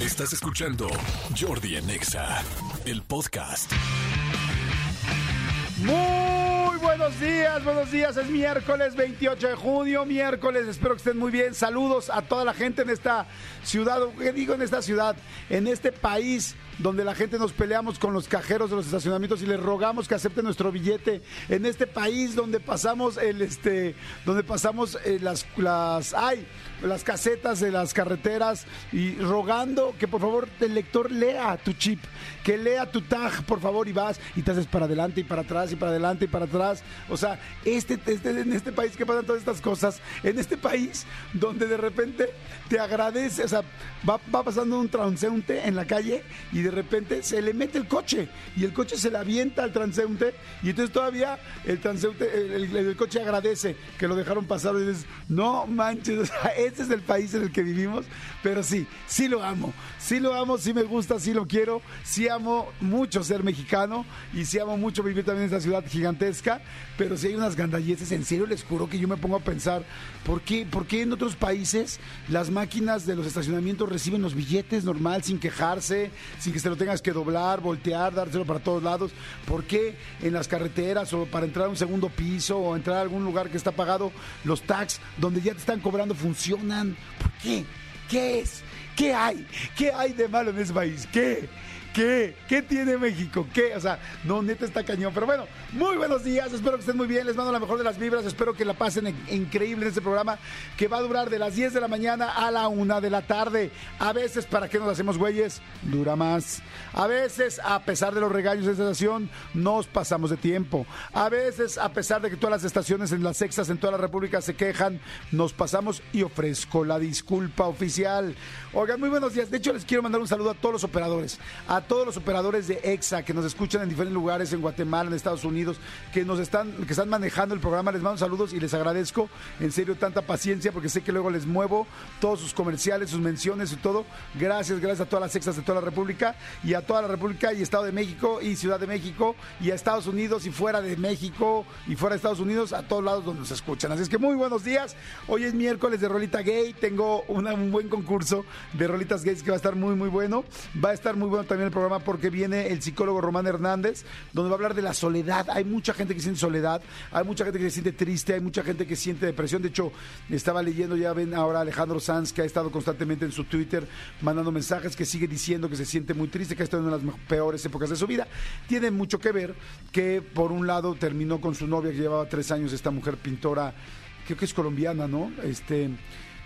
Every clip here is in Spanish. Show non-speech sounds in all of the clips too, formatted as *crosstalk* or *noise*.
Estás escuchando Jordi en Exa, el podcast. Muy buenos días, buenos días. Es miércoles 28 de junio, miércoles. Espero que estén muy bien. Saludos a toda la gente en esta ciudad, ¿qué digo en esta ciudad? En este país donde la gente nos peleamos con los cajeros de los estacionamientos y les rogamos que acepten nuestro billete. En este país donde pasamos el este, donde pasamos eh, las las ay, las casetas de las carreteras y rogando que por favor el lector lea tu chip, que lea tu tag, por favor, y vas y te haces para adelante y para atrás y para adelante y para atrás. O sea, este, este en este país que pasan todas estas cosas, en este país donde de repente te agradece, o sea, va, va pasando un transeúnte en la calle y de repente se le mete el coche y el coche se le avienta al transeúnte y entonces todavía el transeúnte, el, coche agradece que lo dejaron pasar y dices, no manches, o sea, ese es el país en el que vivimos, pero sí, sí lo amo, sí lo amo, sí me gusta, sí lo quiero, sí amo mucho ser mexicano y sí amo mucho vivir también en esta ciudad gigantesca, pero sí hay unas gandalleces, en serio les juro que yo me pongo a pensar, ¿por qué, por qué en otros países las máquinas de los estacionamientos reciben los billetes normal, sin quejarse, sin que se lo tengas que doblar, voltear, dárselo para todos lados? ¿Por qué en las carreteras o para entrar a un segundo piso o entrar a algún lugar que está pagado, los tax donde ya te están cobrando funcionan? ¿Por qué? ¿Qué es? ¿Qué hay? ¿Qué hay de malo en ese país? ¿Qué? ¿Qué? ¿Qué tiene México? ¿Qué? O sea, no, neta está cañón. Pero bueno, muy buenos días. Espero que estén muy bien. Les mando la mejor de las vibras. Espero que la pasen en- increíble en este programa que va a durar de las 10 de la mañana a la 1 de la tarde. A veces, ¿para qué nos hacemos güeyes? Dura más. A veces, a pesar de los regaños de esta estación, nos pasamos de tiempo. A veces, a pesar de que todas las estaciones en las sextas en toda la República se quejan, nos pasamos y ofrezco la disculpa oficial. Oigan, muy buenos días. De hecho, les quiero mandar un saludo a todos los operadores, a todos los operadores de EXA que nos escuchan en diferentes lugares, en Guatemala, en Estados Unidos, que nos están, que están manejando el programa. Les mando saludos y les agradezco en serio tanta paciencia porque sé que luego les muevo todos sus comerciales, sus menciones y todo. Gracias, gracias a todas las extras de toda la República y a toda la República y Estado de México y Ciudad de México y a Estados Unidos y fuera de México y fuera de Estados Unidos, a todos lados donde nos escuchan. Así es que muy buenos días. Hoy es miércoles de Rolita Gay. Tengo una- un buen concurso de Rolitas Gays que va a estar muy, muy bueno. Va a estar muy bueno también el programa porque viene el psicólogo Román Hernández, donde va a hablar de la soledad. Hay mucha gente que siente soledad, hay mucha gente que se siente triste, hay mucha gente que siente depresión. De hecho, estaba leyendo, ya ven ahora Alejandro Sanz, que ha estado constantemente en su Twitter mandando mensajes, que sigue diciendo que se siente muy triste, que estado en una de las peores épocas de su vida. Tiene mucho que ver que, por un lado, terminó con su novia, que llevaba tres años, esta mujer pintora, creo que es colombiana, ¿no? Este.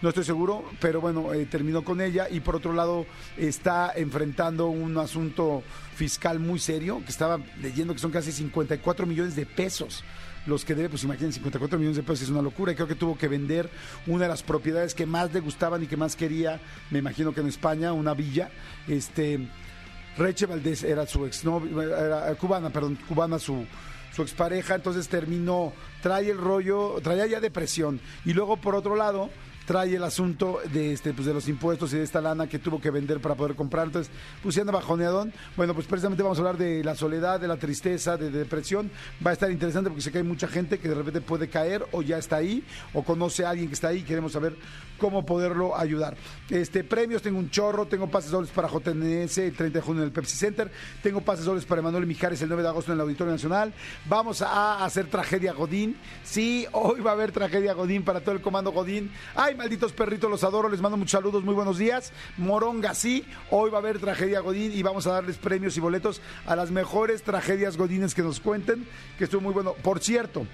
No estoy seguro, pero bueno, eh, terminó con ella y por otro lado está enfrentando un asunto fiscal muy serio, que estaba leyendo que son casi 54 millones de pesos los que debe, pues imagínense, 54 millones de pesos es una locura y creo que tuvo que vender una de las propiedades que más le gustaban y que más quería, me imagino que en España, una villa, este... Reche Valdés era su ex era cubana, perdón, cubana su, su expareja, entonces terminó, trae el rollo, traía ya depresión. Y luego por otro lado, trae el asunto de este pues de los impuestos y de esta lana que tuvo que vender para poder comprar. Entonces, pues anda bajoneadón. Bueno, pues precisamente vamos a hablar de la soledad, de la tristeza, de, de depresión. Va a estar interesante porque sé que hay mucha gente que de repente puede caer o ya está ahí o conoce a alguien que está ahí queremos saber cómo poderlo ayudar. Este premios, tengo un chorro, tengo pases dobles para JNS el 30 de junio en el Pepsi Center, tengo pases dobles para Emanuel Mijares el 9 de agosto en el Auditorio Nacional. Vamos a hacer tragedia Godín. Sí, hoy va a haber tragedia Godín para todo el comando Godín. Ay, malditos perritos, los adoro, les mando muchos saludos, muy buenos días. Moronga, sí, hoy va a haber tragedia Godín y vamos a darles premios y boletos a las mejores tragedias Godines que nos cuenten, que estuvo muy bueno. Por cierto,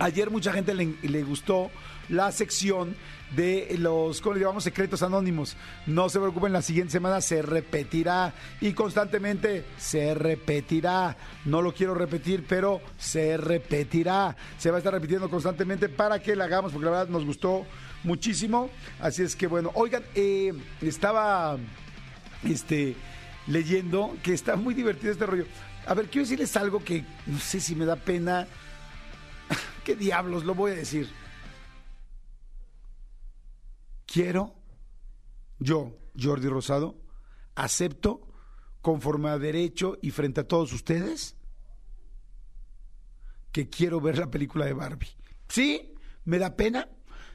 Ayer mucha gente le, le gustó la sección de los, ¿cómo le llamamos? Secretos anónimos. No se preocupen, la siguiente semana se repetirá y constantemente se repetirá. No lo quiero repetir, pero se repetirá. Se va a estar repitiendo constantemente para que la hagamos, porque la verdad nos gustó muchísimo. Así es que bueno, oigan, eh, estaba este, leyendo que está muy divertido este rollo. A ver, quiero decirles algo que no sé si me da pena. *laughs* ¿Qué diablos lo voy a decir? Quiero, yo, Jordi Rosado, acepto, conforme a derecho y frente a todos ustedes, que quiero ver la película de Barbie. Sí, me da pena.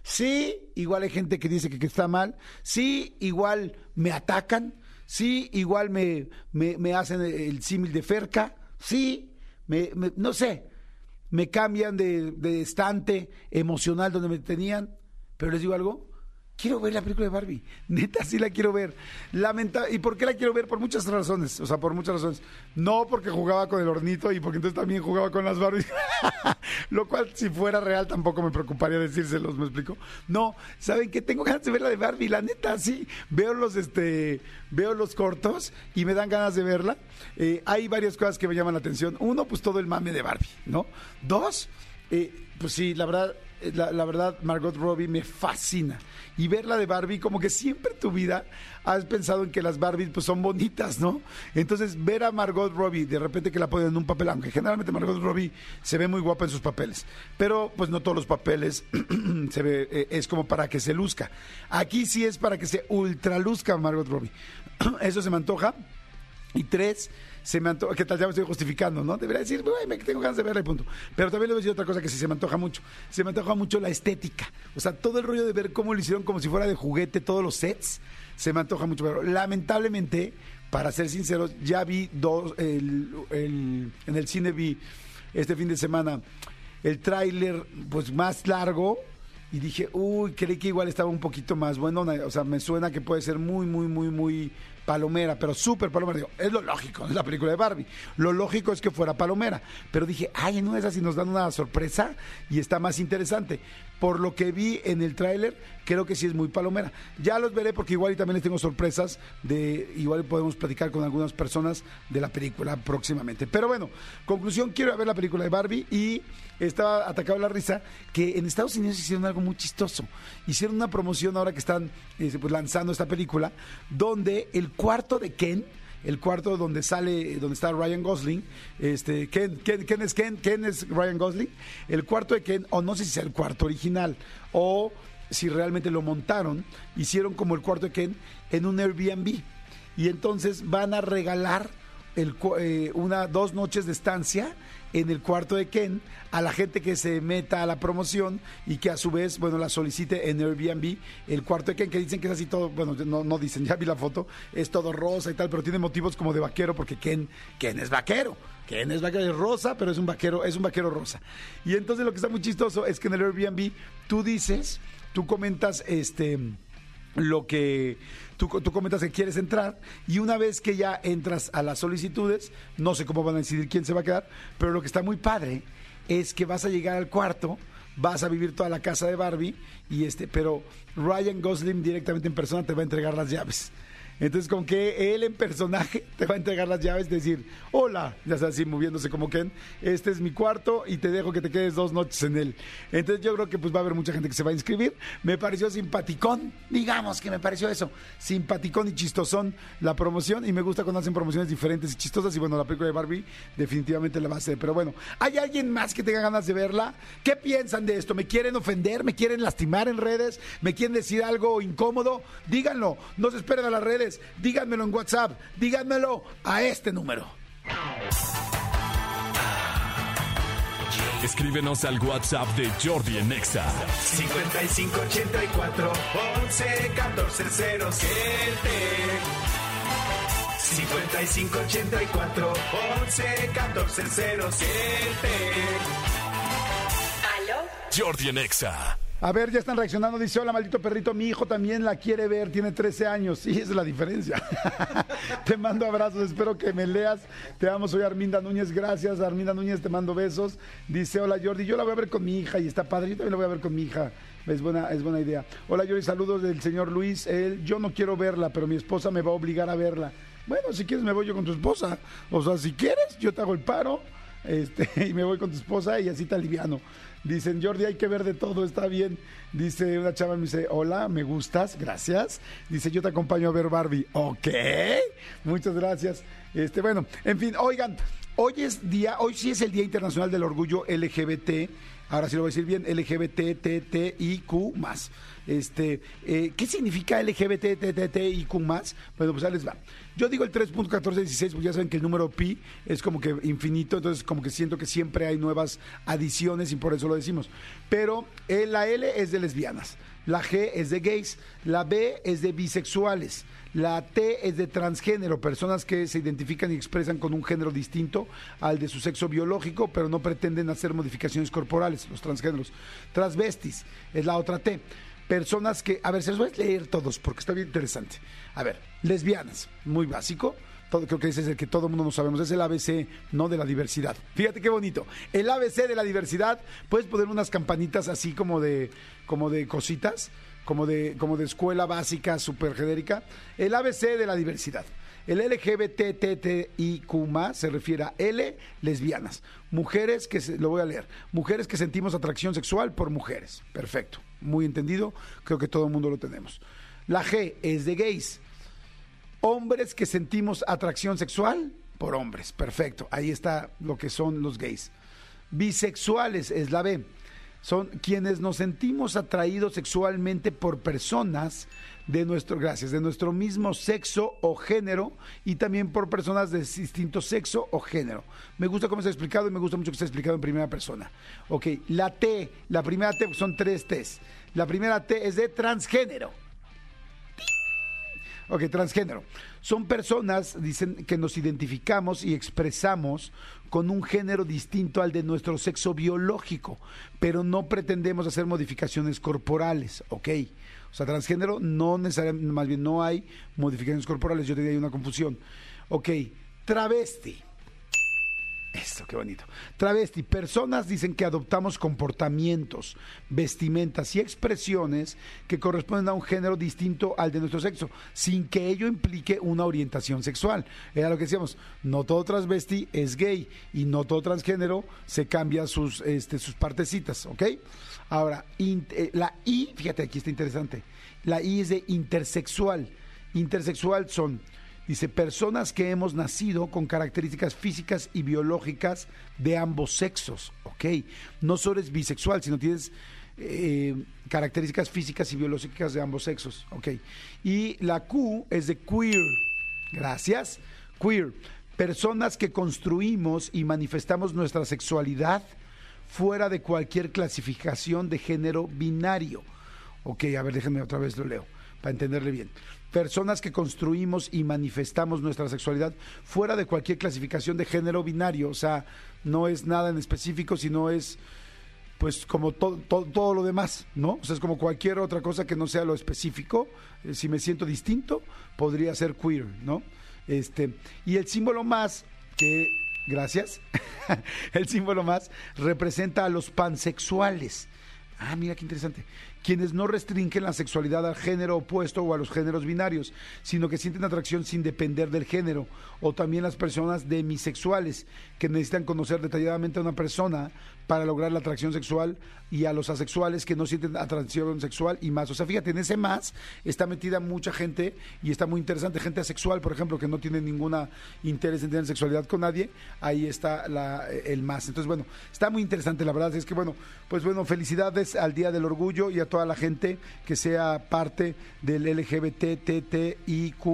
Sí, igual hay gente que dice que, está mal. Sí, igual me atacan. Sí, igual me, me, hacen el símil de Ferca. Sí, me, me- no sé. Me cambian de, de estante emocional donde me tenían. Pero les digo algo. Quiero ver la película de Barbie. *laughs* Neta, sí la quiero ver. Lamenta ¿Y por qué la quiero ver? Por muchas razones. O sea, por muchas razones. No porque jugaba con el hornito y porque entonces también jugaba con las Barbies. *laughs* Lo cual, si fuera real, tampoco me preocuparía decírselos, ¿me explico? No, ¿saben qué? Tengo ganas de ver la de Barbie. La neta, sí. Veo los, este, veo los cortos y me dan ganas de verla. Eh, hay varias cosas que me llaman la atención. Uno, pues todo el mame de Barbie, ¿no? Dos, eh, pues sí, la verdad, la, la verdad, Margot Robbie me fascina. Y verla de Barbie, como que siempre en tu vida has pensado en que las Barbies pues son bonitas, ¿no? Entonces, ver a Margot Robbie, de repente que la ponen en un papel, aunque generalmente Margot Robbie se ve muy guapa en sus papeles, pero pues no todos los papeles *clears throat* se eh, es como para que se luzca. Aquí sí es para que se ultraluzca Margot Robbie. *clears throat* Eso se me antoja. Y tres, se me antoja, ¿qué tal? Ya me estoy justificando, ¿no? Debería decir, "Güey, me tengo ganas de verla y punto. Pero también le voy a decir otra cosa que sí se me antoja mucho. Se me antoja mucho la estética. O sea, todo el rollo de ver cómo lo hicieron como si fuera de juguete, todos los sets, se me antoja mucho. Pero lamentablemente, para ser sinceros, ya vi dos, el- en el cine vi este fin de semana el tráiler pues más largo y dije, uy, creí que igual estaba un poquito más bueno, o sea, me suena que puede ser muy, muy, muy, muy palomera, pero súper palomera. Digo, es lo lógico, es la película de Barbie. Lo lógico es que fuera palomera, pero dije, ay, de esas si nos dan una sorpresa y está más interesante. Por lo que vi en el tráiler, creo que sí es muy palomera. Ya los veré porque igual y también les tengo sorpresas de, igual podemos platicar con algunas personas de la película próximamente. Pero bueno, conclusión, quiero ver la película de Barbie y estaba atacado la risa que en Estados Unidos hicieron algo muy chistoso. Hicieron una promoción ahora que están eh, pues, lanzando esta película, donde el cuarto de Ken, el cuarto donde sale, donde está Ryan Gosling, este, Ken, es es Ryan Gosling, el cuarto de Ken, o no sé si sea el cuarto original, o si realmente lo montaron, hicieron como el cuarto de Ken en un Airbnb. Y entonces van a regalar eh, una, dos noches de estancia en el cuarto de Ken a la gente que se meta a la promoción y que a su vez, bueno, la solicite en Airbnb el cuarto de Ken, que dicen que es así todo, bueno, no, no dicen, *laughs* ya vi la foto, es todo rosa y tal, pero tiene motivos como de vaquero porque Ken, Ken es vaquero. Ken es vaquero, es rosa, pero es un vaquero, es un vaquero rosa. Y entonces lo que está muy chistoso es que en el Airbnb tú dices, tú comentas, este, lo que tú, tú comentas que quieres entrar y una vez que ya entras a las solicitudes, no sé cómo van a decidir quién se va a quedar, pero lo que está muy padre es que vas a llegar al cuarto, vas a vivir toda la casa de Barbie y este, pero Ryan Gosling directamente en persona te va a entregar las llaves. Entonces, con que él en personaje *laughs* te va a entregar las llaves, decir, hola, ya sabes, así moviéndose como Ken, este es mi cuarto y te dejo que te quedes dos noches en él. Entonces, yo creo que pues va a haber mucha gente que se va a inscribir. Me pareció simpaticón, digamos que me pareció eso, simpaticón y chistosón la promoción y me gusta cuando hacen promociones diferentes y chistosas y bueno, la película de Barbie definitivamente la va a hacer. Pero bueno, ¿hay alguien más que tenga ganas de verla? ¿Qué piensan de esto? ¿Me quieren ofender? ¿Me quieren lastimar en redes? ¿Me quieren decir algo incómodo? Díganlo, no se esperen a las redes, díganmelo en WhatsApp, díganmelo a este número. Escríbenos al WhatsApp de Jordi en Exa. 5584 11 14 07 5584 11 14 07 ¿Aló? Jordi en Exa. A ver, ya están reaccionando. Dice, hola, maldito perrito, mi hijo también la quiere ver, tiene 13 años. Sí, esa es la diferencia. *laughs* te mando abrazos, espero que me leas. Te amo, soy Arminda Núñez, gracias. Arminda Núñez, te mando besos. Dice, hola Jordi, yo la voy a ver con mi hija y está padre. Yo también la voy a ver con mi hija. Es buena, es buena idea. Hola Jordi, saludos del señor Luis. Él, yo no quiero verla, pero mi esposa me va a obligar a verla. Bueno, si quieres me voy yo con tu esposa. O sea, si quieres, yo te hago el paro este, *laughs* y me voy con tu esposa y así te aliviano. Dicen, Jordi, hay que ver de todo, está bien. Dice una chava, me dice, hola, me gustas, gracias. Dice, yo te acompaño a ver Barbie. Ok, muchas gracias. Este, bueno, en fin, oigan, hoy es día, hoy sí es el Día Internacional del Orgullo LGBT. Ahora sí lo voy a decir bien, LGBTTIQ más. Este, eh, ¿Qué significa LGBTTIQ más? Bueno, pues ahí les va. Yo digo el 3.1416, porque ya saben que el número pi es como que infinito, entonces como que siento que siempre hay nuevas adiciones y por eso lo decimos. Pero eh, la L es de lesbianas. La G es de gays. La B es de bisexuales. La T es de transgénero, personas que se identifican y expresan con un género distinto al de su sexo biológico, pero no pretenden hacer modificaciones corporales, los transgéneros. Transvestis es la otra T. Personas que, a ver, se los voy a leer todos porque está bien interesante. A ver, lesbianas, muy básico. Creo que ese es el que todo el mundo no sabemos, es el ABC, no de la diversidad. Fíjate qué bonito. El ABC de la diversidad, puedes poner unas campanitas así como de, como de cositas, como de, como de escuela básica, súper genérica. El ABC de la diversidad. El LGBTTIQ se refiere a L, lesbianas. Mujeres que, se, lo voy a leer, mujeres que sentimos atracción sexual por mujeres. Perfecto, muy entendido, creo que todo el mundo lo tenemos. La G es de gays. Hombres que sentimos atracción sexual por hombres. Perfecto, ahí está lo que son los gays. Bisexuales es la B. Son quienes nos sentimos atraídos sexualmente por personas de nuestro, gracias, de nuestro mismo sexo o género y también por personas de distinto sexo o género. Me gusta cómo está explicado y me gusta mucho que esté explicado en primera persona. Ok, la T, la primera T son tres T's. La primera T es de transgénero. Ok, transgénero. Son personas, dicen, que nos identificamos y expresamos con un género distinto al de nuestro sexo biológico, pero no pretendemos hacer modificaciones corporales, ¿ok? O sea, transgénero no necesariamente, más bien no hay modificaciones corporales, yo diría hay una confusión. Ok, travesti. Esto, qué bonito. Travesti, personas dicen que adoptamos comportamientos, vestimentas y expresiones que corresponden a un género distinto al de nuestro sexo, sin que ello implique una orientación sexual. Era lo que decíamos, no todo transvesti es gay y no todo transgénero se cambia sus, este, sus partecitas, ¿ok? Ahora, eh, la I, fíjate, aquí está interesante, la I es de intersexual. Intersexual son Dice, personas que hemos nacido con características físicas y biológicas de ambos sexos, ¿ok? No solo eres bisexual, sino tienes eh, características físicas y biológicas de ambos sexos, ¿ok? Y la Q es de queer, gracias, queer, personas que construimos y manifestamos nuestra sexualidad fuera de cualquier clasificación de género binario. Ok, a ver, déjenme otra vez lo leo, para entenderle bien personas que construimos y manifestamos nuestra sexualidad fuera de cualquier clasificación de género binario, o sea, no es nada en específico, sino es pues como todo, lo demás, ¿no? O sea, es como cualquier otra cosa que no sea lo específico. Eh, si me siento distinto, podría ser queer, ¿no? Este, y el símbolo más que, gracias, *laughs* el símbolo más representa a los pansexuales. Ah, mira qué interesante quienes no restringen la sexualidad al género opuesto o a los géneros binarios, sino que sienten atracción sin depender del género, o también las personas demisexuales, que necesitan conocer detalladamente a una persona para lograr la atracción sexual, y a los asexuales que no sienten atracción sexual y más. O sea, fíjate, en ese más está metida mucha gente y está muy interesante. Gente asexual, por ejemplo, que no tiene ninguna interés en tener sexualidad con nadie, ahí está la, el más. Entonces, bueno, está muy interesante, la verdad. Es que, bueno, pues bueno, felicidades al Día del Orgullo y a toda la gente que sea parte del LGBTTIQ.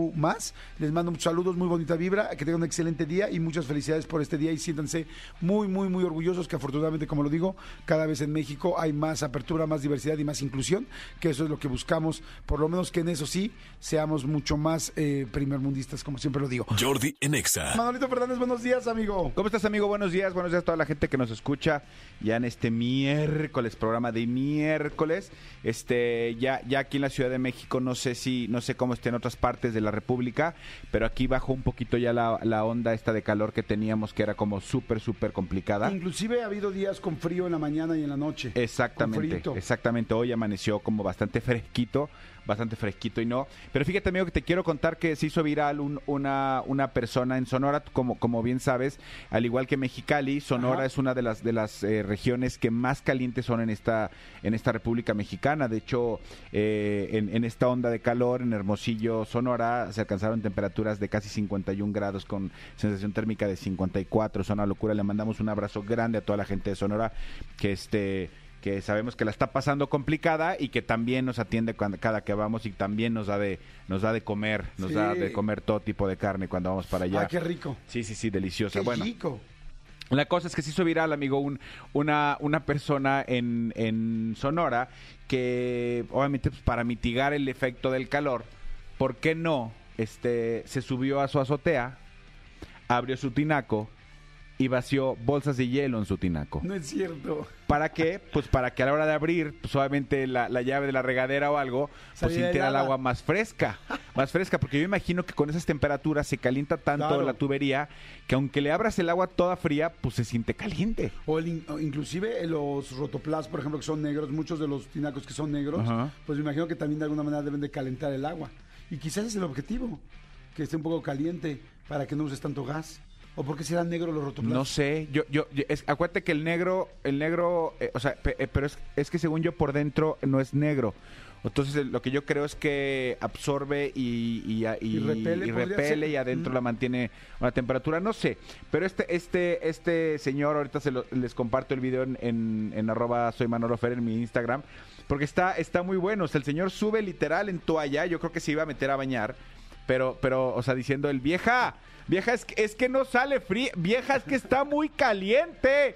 Les mando muchos saludos, muy bonita vibra, que tengan un excelente día y muchas felicidades por este día y siéntanse muy, muy, muy orgullosos que afortunadamente, como lo digo, cada vez en México hay más apertura, más diversidad y más inclusión, que eso es lo que buscamos, por lo menos que en eso sí seamos mucho más eh, primermundistas, como siempre lo digo. Jordi Enexa. Manolito Fernández, buenos días, amigo. ¿Cómo estás, amigo? Buenos días, buenos días a toda la gente que nos escucha ya en este miércoles, programa de miércoles. Este, ya, ya aquí en la Ciudad de México, no sé si, no sé cómo esté en otras partes de la República, pero aquí bajó un poquito ya la, la onda esta de calor que teníamos, que era como súper, súper complicada. Inclusive ha habido días con frío en la mañana y en la noche. Exactamente, exactamente. Hoy amaneció como bastante fresquito bastante fresquito y no. Pero fíjate, amigo, que te quiero contar que se hizo viral una, una persona en Sonora, como, como bien sabes, al igual que Mexicali, Sonora es una de las, de las eh, regiones que más calientes son en esta, en esta República Mexicana. De hecho, eh, en, en, esta onda de calor, en Hermosillo, Sonora, se alcanzaron temperaturas de casi 51 grados con sensación térmica de 54. Es una locura. Le mandamos un abrazo grande a toda la gente de Sonora que este que sabemos que la está pasando complicada y que también nos atiende cuando, cada que vamos y también nos da de nos da de comer, nos da de comer todo tipo de carne cuando vamos para allá. Ah, qué rico. Sí, sí, sí, deliciosa. Qué rico. La cosa es que se hizo viral, amigo, un, una, una persona en, en Sonora que, obviamente, pues, para mitigar el efecto del calor, ¿por qué no? Este, se subió a su azotea, abrió su tinaco y vació bolsas de hielo en su tinaco. No es cierto. ¿Para qué? Pues para que a la hora de abrir, pues obviamente la, la llave de la regadera o algo, pues sintiera el agua más fresca. Más fresca, porque yo imagino que con esas temperaturas se calienta tanto Claro. la tubería que aunque le abras el agua toda fría, pues se siente caliente. O, el o inclusive los rotoplas, por ejemplo, que son negros, muchos de los tinacos que son negros, Ajá. pues me imagino que también de alguna manera deben de calentar el agua. Y quizás es el objetivo, que esté un poco caliente para que no uses tanto gas. ¿O por qué serán negros los rotoplas? No sé, yo, yo, es- acuérdate que el negro, el negro, eh, o sea, pe- eh, pero es, es que según yo por dentro no es negro. Entonces eh, lo que yo creo es que absorbe y, y, y- Y repele, y repele adentro Mm. la mantiene a una temperatura, no sé. Pero este, este, este señor, ahorita se lo- les comparto el video en, en, en arroba soy Manolo Fer en mi Instagram, porque está, está muy bueno. O sea, el señor sube literal en toalla, yo creo que se iba a meter a bañar, pero, pero, o sea, diciendo el vieja, vieja es que, es que no sale frío, vieja es que está muy caliente.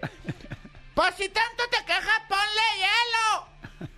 Pues si tanto te quejas, ponle hielo.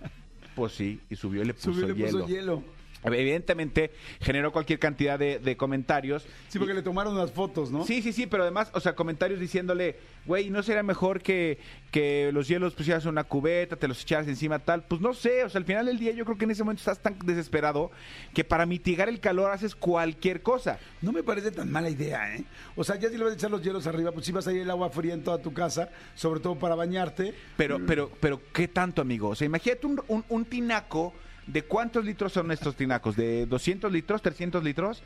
Pues sí, y subió y le puso Subió y le hielo. puso hielo. Evidentemente generó cualquier cantidad de, de comentarios. Sí, porque le tomaron unas fotos, ¿no? Sí, sí, sí, pero además, o sea, comentarios diciéndole, güey, ¿no sería mejor que, que los hielos pusieras en una cubeta, te los echaras encima tal? Pues no sé, o sea, al final del día yo creo que en ese momento estás tan desesperado que para mitigar el calor haces cualquier cosa. No me parece tan mala idea, ¿eh? O sea, ya si le vas a echar los hielos arriba, pues sí vas a ir el agua fría en toda tu casa, sobre todo para bañarte. Pero, pero, pero, ¿qué tanto, amigo? O sea, imagínate un, un- un tinaco, ¿de cuántos litros son estos tinacos? ¿De 200 litros, 300 litros?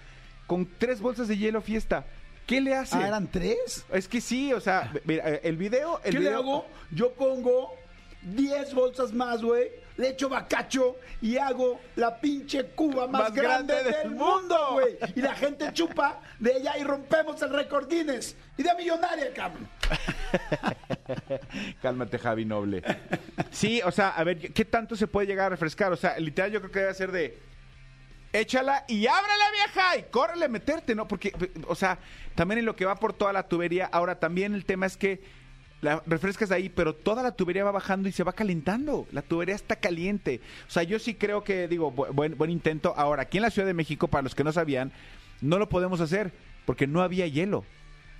Con tres bolsas de hielo fiesta. ¿Qué le hace? Ah, ¿eran tres? Es que sí, o sea, mira, el video... El ¿Qué le video- hago? Yo pongo 10 bolsas más, güey. Le echo bacacho y hago la pinche cuba más, Más grande, grande del del mundo, güey. Y la gente chupa de ella y rompemos el récord Guinness. Y de millonaria, cabrón. *laughs* Cálmate, Javi Noble. Sí, o sea, a ver, ¿qué tanto se puede llegar a refrescar? O sea, literal yo creo que debe ser de... Échala y ábrala, vieja, y córrele, meterte, ¿no? Porque, o sea, también en lo que va por toda la tubería, ahora también el tema es que la refrescas ahí, pero toda la tubería va bajando y se va calentando. La tubería está caliente. O sea, yo sí creo que, digo, bu- buen, buen intento. Ahora, aquí en la Ciudad de México, para los que no sabían, no lo podemos hacer porque no había hielo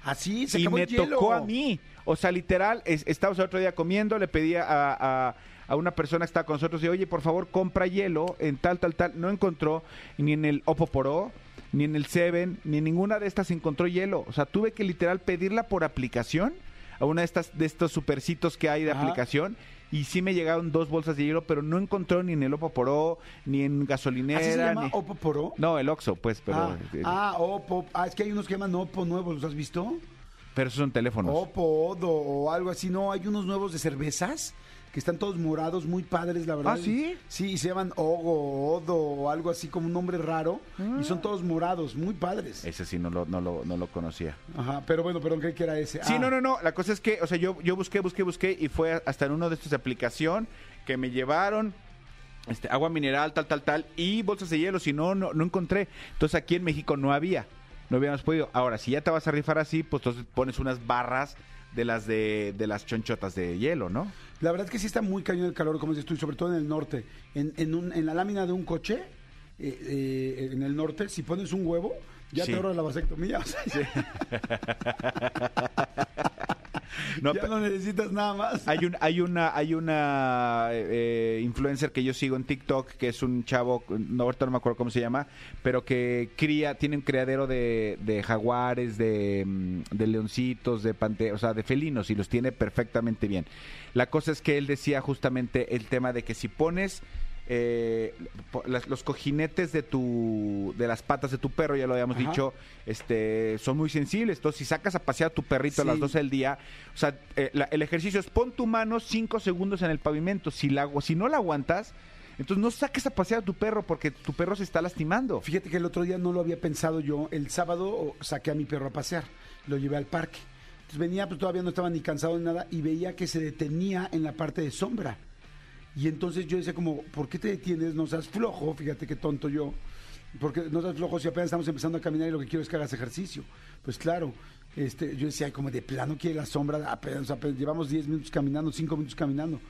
Así se y acabó me el hielo. tocó a mí. O sea, literal, es- estábamos el otro día comiendo, le pedí a, a- a una persona que estaba con nosotros, y oye, por favor, compra hielo en tal, tal, tal. No encontró ni en el Opoporo, ni en el Seven, ni en ninguna de estas encontró hielo. O sea, tuve que literal pedirla por aplicación a una de estas de estos supercitos que hay de Ajá. aplicación. Y sí me llegaron dos bolsas de hielo, pero no encontró ni en el Opoporo, ni en gasolinera. ¿Así se llama ni- Opoporo? No, el Oxxo, pues, pero, ah, eh, ah, Opo. Ah, es que hay unos que llaman Opo nuevos, ¿los has visto? pero esos son teléfonos. Opo, Odo o algo así. No, hay unos nuevos de cervezas que están todos morados, muy padres, la verdad. ¿Ah, sí? Sí, y se llaman Ogo, Odo o algo así como un nombre raro. Y son todos morados, muy padres. Ese sí no lo, no lo, no lo conocía. Ajá, pero bueno, perdón, creí que era ese. Sí, Ah, no, no, no. La cosa es que, o sea, yo, yo busqué, busqué, busqué y fue hasta en uno de estos de aplicación que me llevaron este, agua mineral, tal, tal, tal, y bolsas de hielo. Si no, no, no encontré. Entonces aquí en México no había. No habíamos podido. Ahora, si ya te vas a rifar así, pues entonces pones unas barras de las de, de las chonchotas de hielo, ¿no? La verdad es que sí está muy cañón el calor, como dices tú, y sobre todo en el norte. En, en, un- en la lámina de un coche, eh, eh, en el norte, si pones un huevo, ya Sí. te ahorras la vasectomía. O sea, *laughs* No, ya no necesitas nada más. Hay, un, hay una, hay una eh, influencer que yo sigo en TikTok, que es un chavo, no, ahorita no me acuerdo cómo se llama, pero que cría, tiene un criadero de, de jaguares, de, mm, de leoncitos, de pante, o sea, de felinos, y los tiene perfectamente bien. La cosa es que él decía justamente el tema de que si pones eh, las- los cojinetes de tu de las patas de tu perro ya lo habíamos Ajá. dicho este son muy sensibles entonces si sacas a pasear a tu perrito a las Sí. 12 del día o sea eh, la- el ejercicio es pon tu mano 5 segundos en el pavimento si la si no la aguantas entonces no saques a pasear a tu perro porque tu perro se está lastimando Fíjate que el otro día no lo había pensado yo. El sábado saqué a mi perro a pasear, lo llevé al parque. Entonces venía, pues todavía no estaba ni cansado ni nada, y veía que se detenía en la parte de sombra. Y entonces yo decía como, ¿por qué te detienes? No seas flojo, fíjate qué tonto yo. porque no estás flojo si apenas estamos empezando a caminar y lo que quiero es que hagas ejercicio. Pues claro, este, yo decía, "Ay, como de plano quiere la sombra, apenas, apenas llevamos 10 minutos caminando, 5 minutos caminando.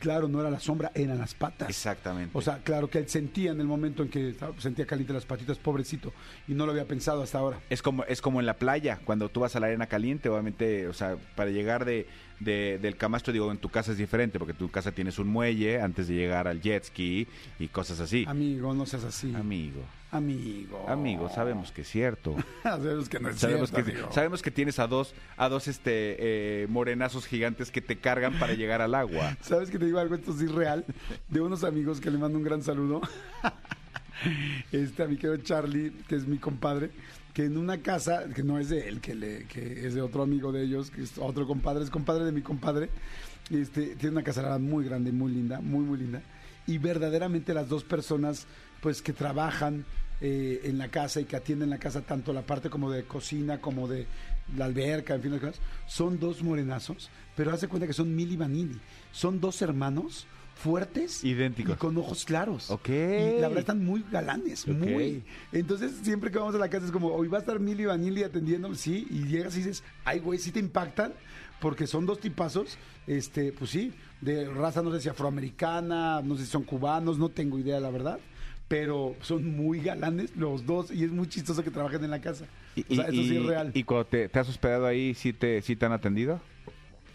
Claro, no era la sombra, eran las patas. Exactamente. O sea, claro que él sentía en el momento en que sentía caliente las patitas, pobrecito, y no lo había pensado hasta ahora. Es como, es como en la playa, cuando tú vas a la arena caliente, obviamente, o sea, para llegar de, de- del camastro, digo, en tu casa es diferente, porque tu casa tienes un muelle antes de llegar al jet ski y cosas así. Amigo, no seas así. Amigo, Amigo. amigo, sabemos que es cierto. *laughs* sabemos que no es Sabemos cierto, que, sabemos que tienes a dos, a dos este eh, morenazos gigantes que te cargan para llegar al agua. *laughs* ¿Sabes que te digo algo? Esto sí es real. De unos amigos que le mando un gran saludo. *laughs* Este, a mi querido Charlie, que es mi compadre, que en una casa, que no es de él, que, le, que es de otro amigo de ellos, que es otro compadre, es compadre de mi compadre, este, tiene una casa muy grande, muy linda, muy, muy linda. Y verdaderamente las dos personas, pues, que trabajan eh, en la casa y que atienden la casa, tanto la parte como de cocina, como de la alberca, en fin, son dos morenazos, pero hace cuenta que son Mili Vanilli. Son dos hermanos fuertes Idénticos. y con ojos claros. Ok. Y la verdad están muy galanes, muy. Entonces, siempre que vamos a la casa es como, hoy va a estar Mili Vanilli atendiendo, sí, y llegas y dices, ay, güey, sí te impactan, porque son dos tipazos, este, pues sí, de raza, no sé si afroamericana, no sé si son cubanos, no tengo idea, la verdad. Pero son muy galanes los dos y es muy chistoso que trabajen en la casa. Y, o sea, eso sí es real. y cuando te, te has hospedado ahí, ¿sí te, sí te han atendido?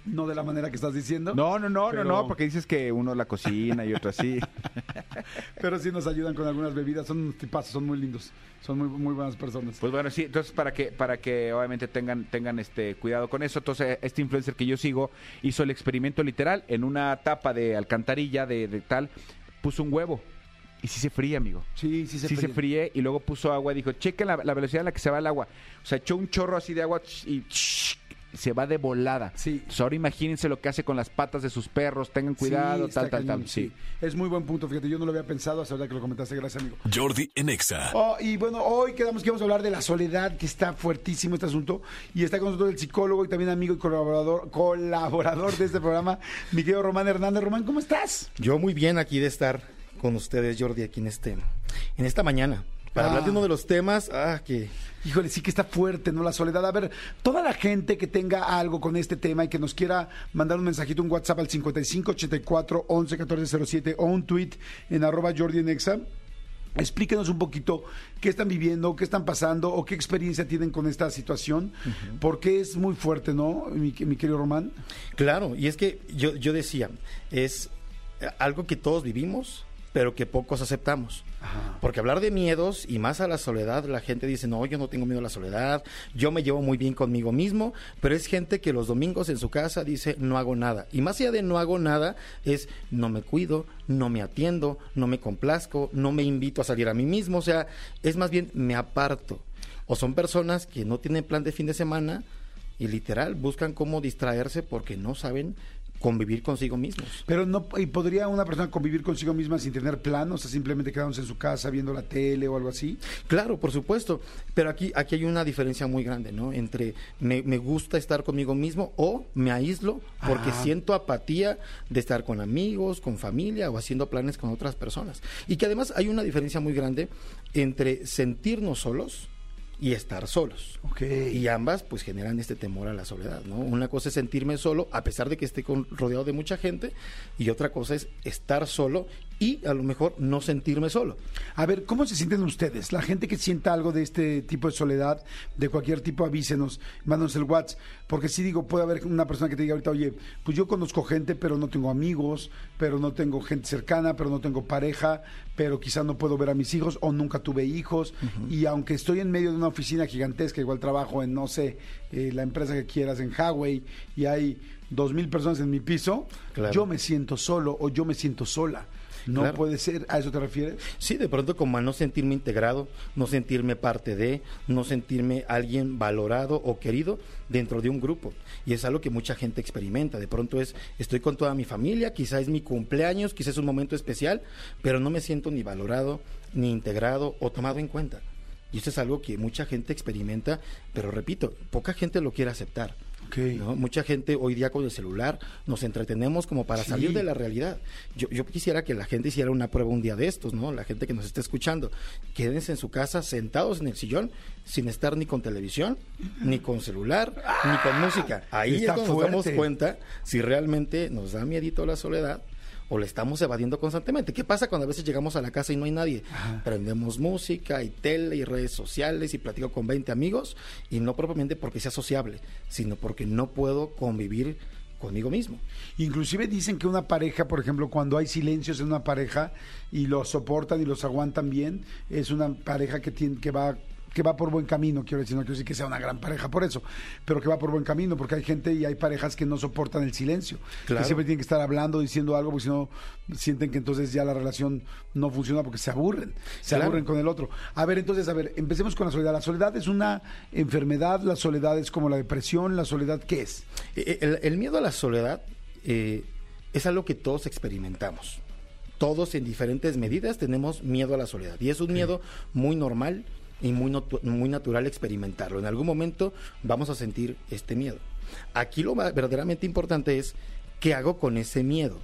No de la manera que estás diciendo. No, no, no, Pero- no, no, porque dices que uno la cocina y otro así. *laughs* Pero sí nos ayudan con algunas bebidas. Son unos tipazos, son muy lindos. Son muy, muy buenas personas. Pues bueno, sí, entonces para que para que obviamente tengan tengan este cuidado con eso, entonces este influencer que yo sigo hizo el experimento literal en una tapa de alcantarilla de, de tal puso un huevo y sí se fría, amigo. sí, sí se sí se fríe y luego puso agua y dijo, chequen la, la velocidad a la que se va el agua. O sea, echó un chorro así de agua y ch- se va de volada. Sí. Entonces, ahora imagínense lo que hace con las patas de sus perros, tengan cuidado, Sí, tal, tal, cañón, tal. Sí. Es muy buen punto, fíjate, yo no lo había pensado hasta ahora que lo comentaste, gracias amigo. Jordi en Exa. Oh, y bueno, hoy quedamos que íbamos a hablar de la soledad, que está fuertísimo este asunto, y está con nosotros el psicólogo y también amigo y colaborador, colaborador de este programa, mi querido Román Hernández. Román, ¿cómo estás? Yo muy bien aquí de estar con ustedes, Jordi, aquí en este, en esta mañana, para Ah. hablar de uno de los temas ah, que Híjole, sí que está fuerte, ¿no? La soledad. A ver, toda la gente que tenga algo con este tema y que nos quiera mandar un mensajito, un WhatsApp al 5584 11 14 07 o un tweet en arroba Jordi en Exa, Explíquenos un poquito qué están viviendo, qué están pasando o qué experiencia tienen con esta situación, porque es muy fuerte, ¿no, mi, mi querido Román? Claro, y es que yo, yo decía, es algo que todos vivimos, pero que pocos aceptamos. Porque hablar de miedos y más a la soledad, la gente dice, no, yo no tengo miedo a la soledad, yo me llevo muy bien conmigo mismo, pero es gente que los domingos en su casa dice, no hago nada. Y más allá de no hago nada, es no me cuido, no me atiendo, no me complazco, no me invito a salir a mí mismo, o sea, es más bien me aparto. O son personas que no tienen plan de fin de semana y literal buscan cómo distraerse porque no saben convivir consigo mismos. Pero no, ¿y podría una persona convivir consigo misma sin tener plan? O sea, simplemente quedándose en su casa viendo la tele o algo así. Claro, por supuesto, pero aquí, aquí hay una diferencia muy grande, ¿no? Entre me, me gusta estar conmigo mismo o me aíslo porque Ah. siento apatía de estar con amigos, con familia o haciendo planes con otras personas. Y que además hay una diferencia muy grande entre sentirnos solos y estar solos. Ok. Y ambas pues generan este temor a la soledad, ¿no? Una cosa es sentirme solo a pesar de que esté con- rodeado de mucha gente y otra cosa es estar solo y a lo mejor no sentirme solo. A ver, ¿cómo se sienten ustedes? La gente que sienta algo de este tipo de soledad, de cualquier tipo, avísenos, mándanos el WhatsApp. Porque sí digo, puede haber una persona que te diga ahorita, oye, pues yo conozco gente, pero no tengo amigos, pero no tengo gente cercana, pero no tengo pareja, pero quizá no puedo ver a mis hijos o nunca tuve hijos. Y aunque estoy en medio de una oficina gigantesca, igual trabajo en, no sé, eh, la empresa que quieras, en Huawei, y hay dos mil personas en mi piso, Claro. yo me siento solo o yo me siento sola. No Claro. puede ser, ¿a eso te refieres? Sí, de pronto como a no sentirme integrado, no sentirme parte de, no sentirme alguien valorado o querido dentro de un grupo. Y es algo que mucha gente experimenta. De pronto es, estoy con toda mi familia, quizás es mi cumpleaños, quizás es un momento especial, pero no me siento ni valorado, ni integrado o tomado en cuenta. Y esto es algo que mucha gente experimenta, pero repito, poca gente lo quiere aceptar. Ok. ¿no? Mucha gente hoy día con el celular nos entretenemos como para Sí. salir de la realidad. Yo, yo quisiera que la gente hiciera una prueba un día de estos, ¿no? La gente que nos esté escuchando. Quédense en su casa sentados en el sillón sin estar ni con televisión, ni con celular, ni con música. Ahí está es cuando nos damos cuenta si realmente nos da miedito la soledad o le estamos evadiendo constantemente. ¿Qué pasa cuando a veces llegamos a la casa y no hay nadie? Prendemos música y tele y redes sociales y platico con 20 amigos y no propiamente porque sea sociable, sino porque no puedo convivir conmigo mismo. Inclusive dicen que una pareja, por ejemplo, cuando hay silencios en una pareja y los soportan y los aguantan bien, es una pareja que tiene que va que va por buen camino, quiero decir, no quiero decir que sea una gran pareja por eso, pero que va por buen camino, porque hay gente y hay parejas que no soportan el silencio, Claro. que siempre tienen que estar hablando, diciendo algo, porque si no sienten que entonces ya la relación no funciona porque se aburren, se Claro. aburren con el otro. A ver, entonces, a ver, empecemos con la soledad. La soledad es una enfermedad, la soledad es como la depresión, la soledad, ¿qué es? Eh, El, el miedo a la soledad eh, es algo que todos experimentamos. Todos en diferentes medidas tenemos miedo a la soledad. Y es un miedo muy normal y muy, muy natural experimentarlo. En algún momento vamos a sentir este miedo. Aquí lo verdaderamente importante es qué hago con ese miedo.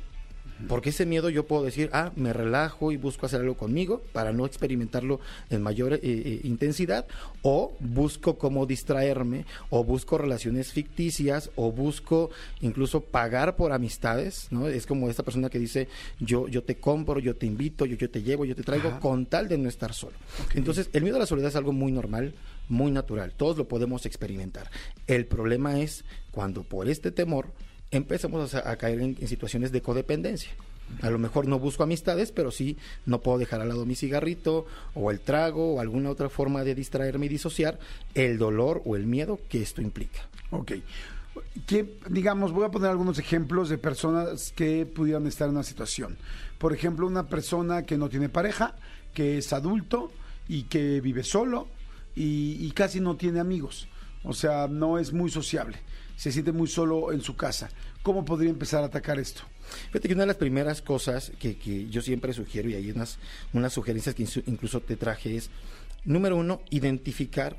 Porque ese miedo yo puedo decir, ah, me relajo y busco hacer algo conmigo para no experimentarlo en mayor eh, eh, intensidad, o busco cómo distraerme, o busco relaciones ficticias, o busco incluso pagar por amistades, ¿no? Es como esta persona que dice, yo, yo te compro, yo te invito, yo, yo te llevo, yo te traigo, Ajá. con tal de no estar solo. Entonces, el miedo a la soledad es algo muy normal, muy natural, todos lo podemos experimentar. El problema es cuando por este temor empezamos a, caer en, situaciones de codependencia. A lo mejor no busco amistades, pero sí no puedo dejar al lado mi cigarrito o el trago o alguna otra forma de distraerme y disociar el dolor o el miedo que esto implica. Ok. Que, digamos, voy a poner algunos ejemplos de personas que pudieran estar en una situación. Por ejemplo, una persona que no tiene pareja, que es adulto y que vive solo y casi no tiene amigos. O sea, no es muy sociable. Se siente muy solo en su casa. ¿Cómo podría empezar a atacar esto? Fíjate que una de las primeras cosas que, que yo siempre sugiero, y hay unas, unas sugerencias que incluso te traje, es, número uno, identificar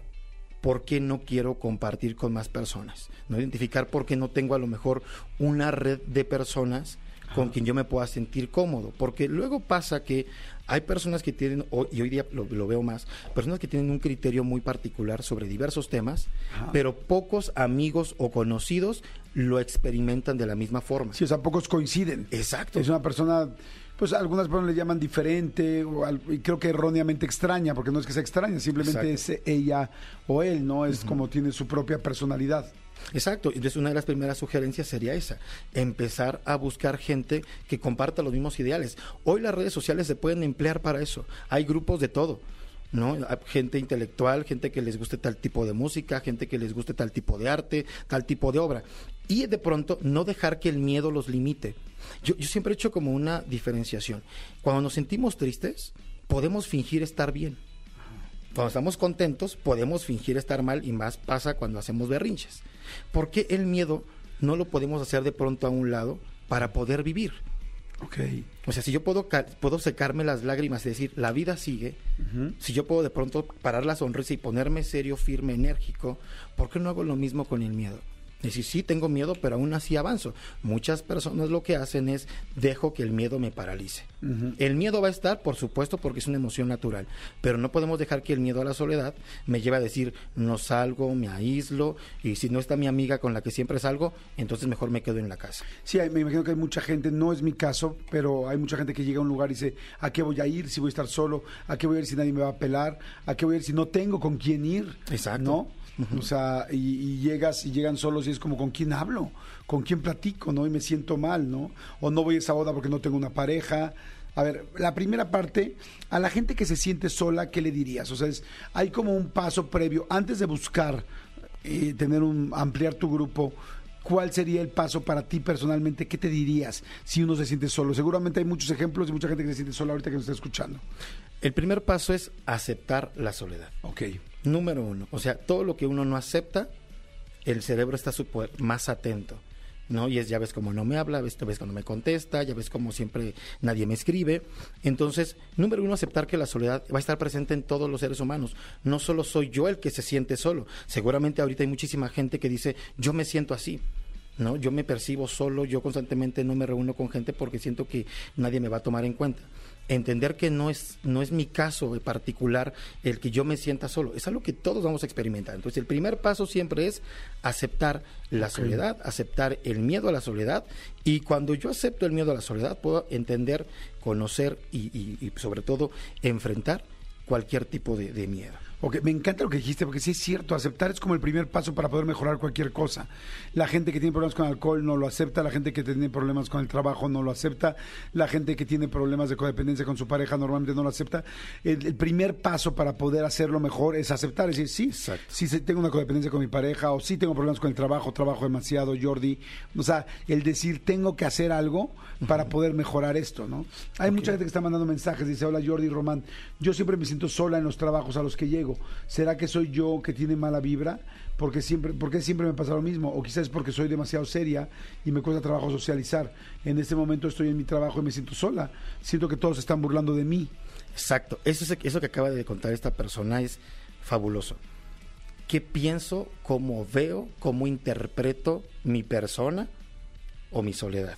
por qué no quiero compartir con más personas. ¿no? Identificar por qué no tengo a lo mejor una red de personas con quien yo me pueda sentir cómodo. Porque luego pasa que hay personas que tienen, y hoy día lo, lo veo más, personas que tienen un criterio muy particular sobre diversos temas, pero pocos amigos o conocidos lo experimentan de la misma forma. Si, o sea, pocos coinciden. Exacto. Es una persona, pues algunas personas le llaman diferente, o al- y creo que erróneamente extraña, porque no es que sea extraña, simplemente Exacto. es ella o él, ¿no? Es como tiene su propia personalidad. Exacto, entonces una de las primeras sugerencias sería esa, empezar a buscar gente que comparta los mismos ideales. Hoy las redes sociales se pueden emplear para eso, hay grupos de todo. ¿no? Gente intelectual, gente que les guste tal tipo de música, gente que les guste tal tipo de arte, tal tipo de obra. Y de pronto no dejar que el miedo los limite. Yo, yo siempre he hecho como una diferenciación. Cuando nos sentimos tristes, podemos fingir estar bien. Cuando estamos contentos, podemos fingir estar mal y más pasa cuando hacemos berrinches. ¿Por qué el miedo no lo podemos hacer de pronto a un lado para poder vivir? Ok. O sea, si yo puedo, puedo secarme las lágrimas y decir, la vida sigue, si yo puedo de pronto parar la sonrisa y ponerme serio, firme, enérgico, ¿por qué no hago lo mismo con el miedo? Decir, sí, tengo miedo, pero aún así avanzo. Muchas personas lo que hacen es, dejo que el miedo me paralice. El miedo va a estar, por supuesto, porque es una emoción natural, pero no podemos dejar que el miedo a la soledad me lleve a decir, no salgo, me aíslo, y si no está mi amiga con la que siempre salgo, entonces mejor me quedo en la casa. Sí, hay- me imagino que hay mucha gente, no es mi caso, pero hay mucha gente que llega a un lugar y dice, ¿a qué voy a ir si voy a estar solo? ¿A qué voy a ir si nadie me va a pelar? ¿A qué voy a ir si no tengo con quién ir? Exacto. ¿No? O sea, y, y llegas y llegan solos y es como, ¿con quién hablo? ¿Con quién platico? ¿No? Y me siento mal, ¿no? O no voy a esa boda porque no tengo una pareja. A ver, la primera parte, a la gente que se siente sola, ¿qué le dirías? O sea, es, hay como un paso previo, antes de buscar eh, tener un, ampliar tu grupo, ¿cuál sería el paso para ti personalmente? ¿Qué te dirías si uno se siente solo? Seguramente hay muchos ejemplos de mucha gente que se siente sola ahorita que nos está escuchando. El primer paso es aceptar la soledad. Ok. Número uno. O sea, todo lo que uno no acepta, el cerebro está supo- más atento. ¿no? Y es, ya ves cómo no me habla, ves, ves cuando me contesta, ya ves cómo siempre nadie me escribe. Entonces, número uno, aceptar que la soledad va a estar presente en todos los seres humanos. No solo soy yo el que se siente solo. Seguramente ahorita hay muchísima gente que dice, yo me siento así. ¿no? Yo me percibo solo, yo constantemente no me reúno con gente porque siento que nadie me va a tomar en cuenta. Entender que no es, no es mi caso en particular el que yo me sienta solo, es algo que todos vamos a experimentar. Entonces el primer paso siempre es aceptar la soledad, aceptar el miedo a la soledad y cuando yo acepto el miedo a la soledad puedo entender, conocer y, y- y sobre todo enfrentar cualquier tipo de, de miedo. Ok, me encanta lo que dijiste, porque sí es cierto, aceptar es como el primer paso para poder mejorar cualquier cosa. La gente que tiene problemas con alcohol no lo acepta, la gente que tiene problemas con el trabajo no lo acepta, la gente que tiene problemas de codependencia con su pareja normalmente no lo acepta. El, el primer paso para poder hacerlo mejor es aceptar, es decir, sí, Exacto. sí sí tengo una codependencia con mi pareja, o sí tengo problemas con el trabajo, trabajo demasiado, Jordi. O sea, el decir, tengo que hacer algo para poder mejorar esto, ¿no? Hay mucha gente que está mandando mensajes, dice, hola Jordi Román, yo siempre me siento sola en los trabajos a los que llego. ¿Será que soy yo que tiene mala vibra? Porque siempre, porque siempre me pasa lo mismo, o quizás es porque soy demasiado seria y me cuesta trabajo socializar. En este momento estoy en mi trabajo y me siento sola. Siento que todos están burlando de mí. Exacto, eso, es- eso que acaba de contar esta persona es fabuloso. ¿Qué pienso, cómo veo, cómo interpreto mi persona o mi soledad?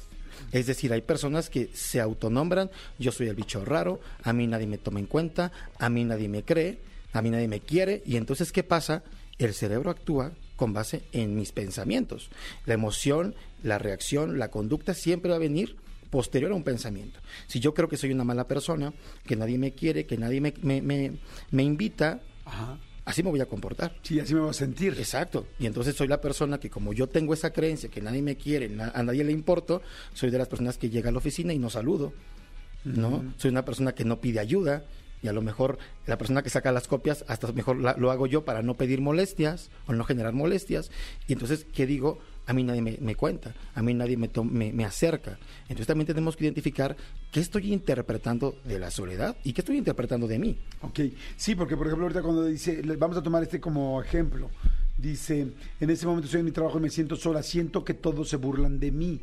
Es decir, hay personas que se autonombran, yo soy el bicho raro, a mí nadie me toma en cuenta, a mí nadie me cree, a mí nadie me quiere, y entonces, ¿qué pasa? El cerebro actúa con base en mis pensamientos. La emoción, la reacción, la conducta siempre va a venir posterior a un pensamiento. Si yo creo que soy una mala persona, que nadie me quiere, que nadie me, me, me- me invita, Ajá. así me voy a comportar. Sí, así me voy a sentir. Exacto. Y entonces soy la persona que como yo tengo esa creencia que nadie me quiere, a nadie le importo, soy de las personas que llega a la oficina y no saludo. ¿No? Soy una persona que no pide ayuda y a lo mejor la persona que saca las copias hasta mejor la- lo hago yo para no pedir molestias o no generar molestias. Y entonces, ¿qué digo? A mí nadie me, me cuenta, a mí nadie me, me, me acerca. Entonces también tenemos que identificar qué estoy interpretando de la soledad y qué estoy interpretando de mí. Ok, sí, porque por ejemplo ahorita cuando dice, vamos a tomar este como ejemplo, dice, en este momento estoy en mi trabajo y me siento sola, siento que todos se burlan de mí.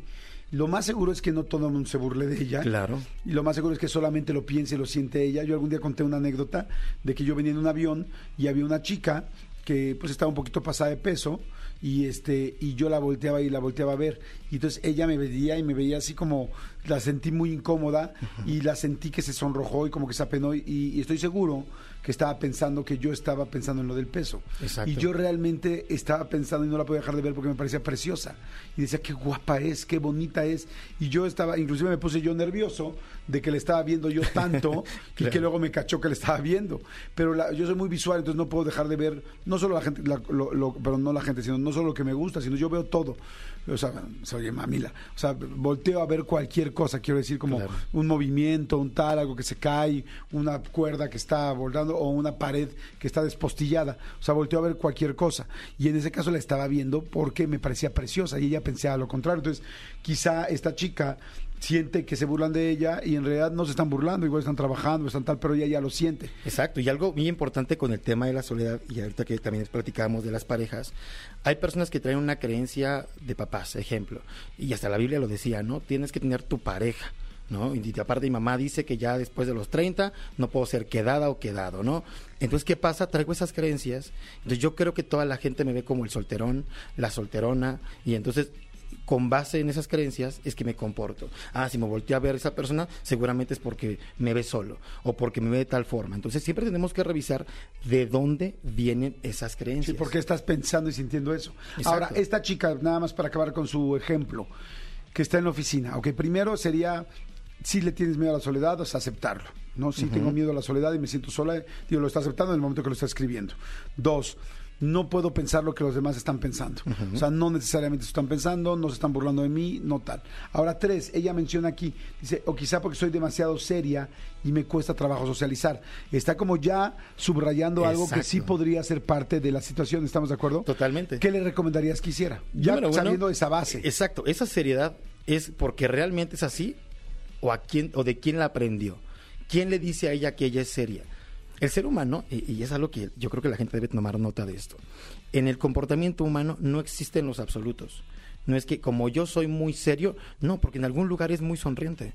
Lo más seguro es que no todo el mundo se burle de ella. Claro. Y lo más seguro es que solamente lo piense y lo siente ella. Yo algún día conté una anécdota de que yo venía en un avión y había una chica que pues estaba un poquito pasada de peso y este y yo la volteaba y la volteaba a ver y entonces ella me veía y me veía así como la sentí muy incómoda y la sentí que se sonrojó y como que se apenó y, y estoy seguro que estaba pensando que yo estaba pensando en lo del peso. Exacto. y yo realmente estaba pensando y no la podía dejar de ver porque me parecía preciosa. Y decía qué guapa es qué bonita es y yo estaba inclusive me puse yo nervioso de que le estaba viendo yo tanto *laughs* y que luego me cachó que le estaba viendo. Pero la- yo soy muy visual entonces no puedo dejar de ver no solo la gente la- lo, lo- pero no la gente sino no solo lo que me gusta sino yo veo todo. O sea se oye mamila. O sea volteo a ver cualquier cosa quiero decir como Claro. un movimiento un tal algo que se cae una cuerda que está bordando o una pared que está despostillada. O sea volteo a ver cualquier cosa. Y en ese caso la estaba viendo porque me parecía preciosa y ella pensaba lo contrario. Entonces quizá esta chica siente que se burlan de ella y en realidad no se están burlando, igual están trabajando, están tal, pero ella ya lo siente. Exacto, y algo muy importante con el tema de la soledad, y ahorita que también platicábamos de las parejas, hay personas que traen una creencia de papás, ejemplo, y hasta la Biblia lo decía, ¿no? Tienes que tener tu pareja. ¿No? Y aparte mi mamá dice que ya después de los 30 no puedo ser quedada o quedado, ¿no? Entonces, ¿qué pasa? Traigo esas creencias. Entonces, yo creo que toda la gente me ve como el solterón, la solterona, y entonces con base en esas creencias es que me comporto. Ah, si me volteo a ver a esa persona, seguramente es porque me ve solo o porque me ve de tal forma. Entonces siempre tenemos que revisar de dónde vienen esas creencias. Sí, porque estás pensando y sintiendo eso. Exacto. Ahora, esta chica, nada más para acabar con su ejemplo, que está en la oficina, ok, primero sería, si le tienes miedo a la soledad, es aceptarlo, ¿no? Si tengo miedo a la soledad y me siento sola, digo, lo está aceptando en el momento que lo está escribiendo. Dos, no puedo pensar lo que los demás están pensando. O sea, no necesariamente están pensando, no se están burlando de mí, no tal. Ahora, tres, ella menciona aquí, dice, o quizá porque soy demasiado seria y me cuesta trabajo socializar. Está como ya subrayando algo que sí podría ser parte de la situación, ¿estamos de acuerdo? Totalmente. ¿Qué le recomendarías que hiciera? Ya Número uno, sabiendo de esa base. Exacto, esa seriedad es porque realmente es así o a quién o de quién la aprendió. ¿Quién le dice a ella que ella es seria? El ser humano, y, es algo que yo creo que la gente debe tomar nota de esto, en el comportamiento humano no existen los absolutos. no es que como yo soy muy serio, no, porque en algún lugar es muy sonriente.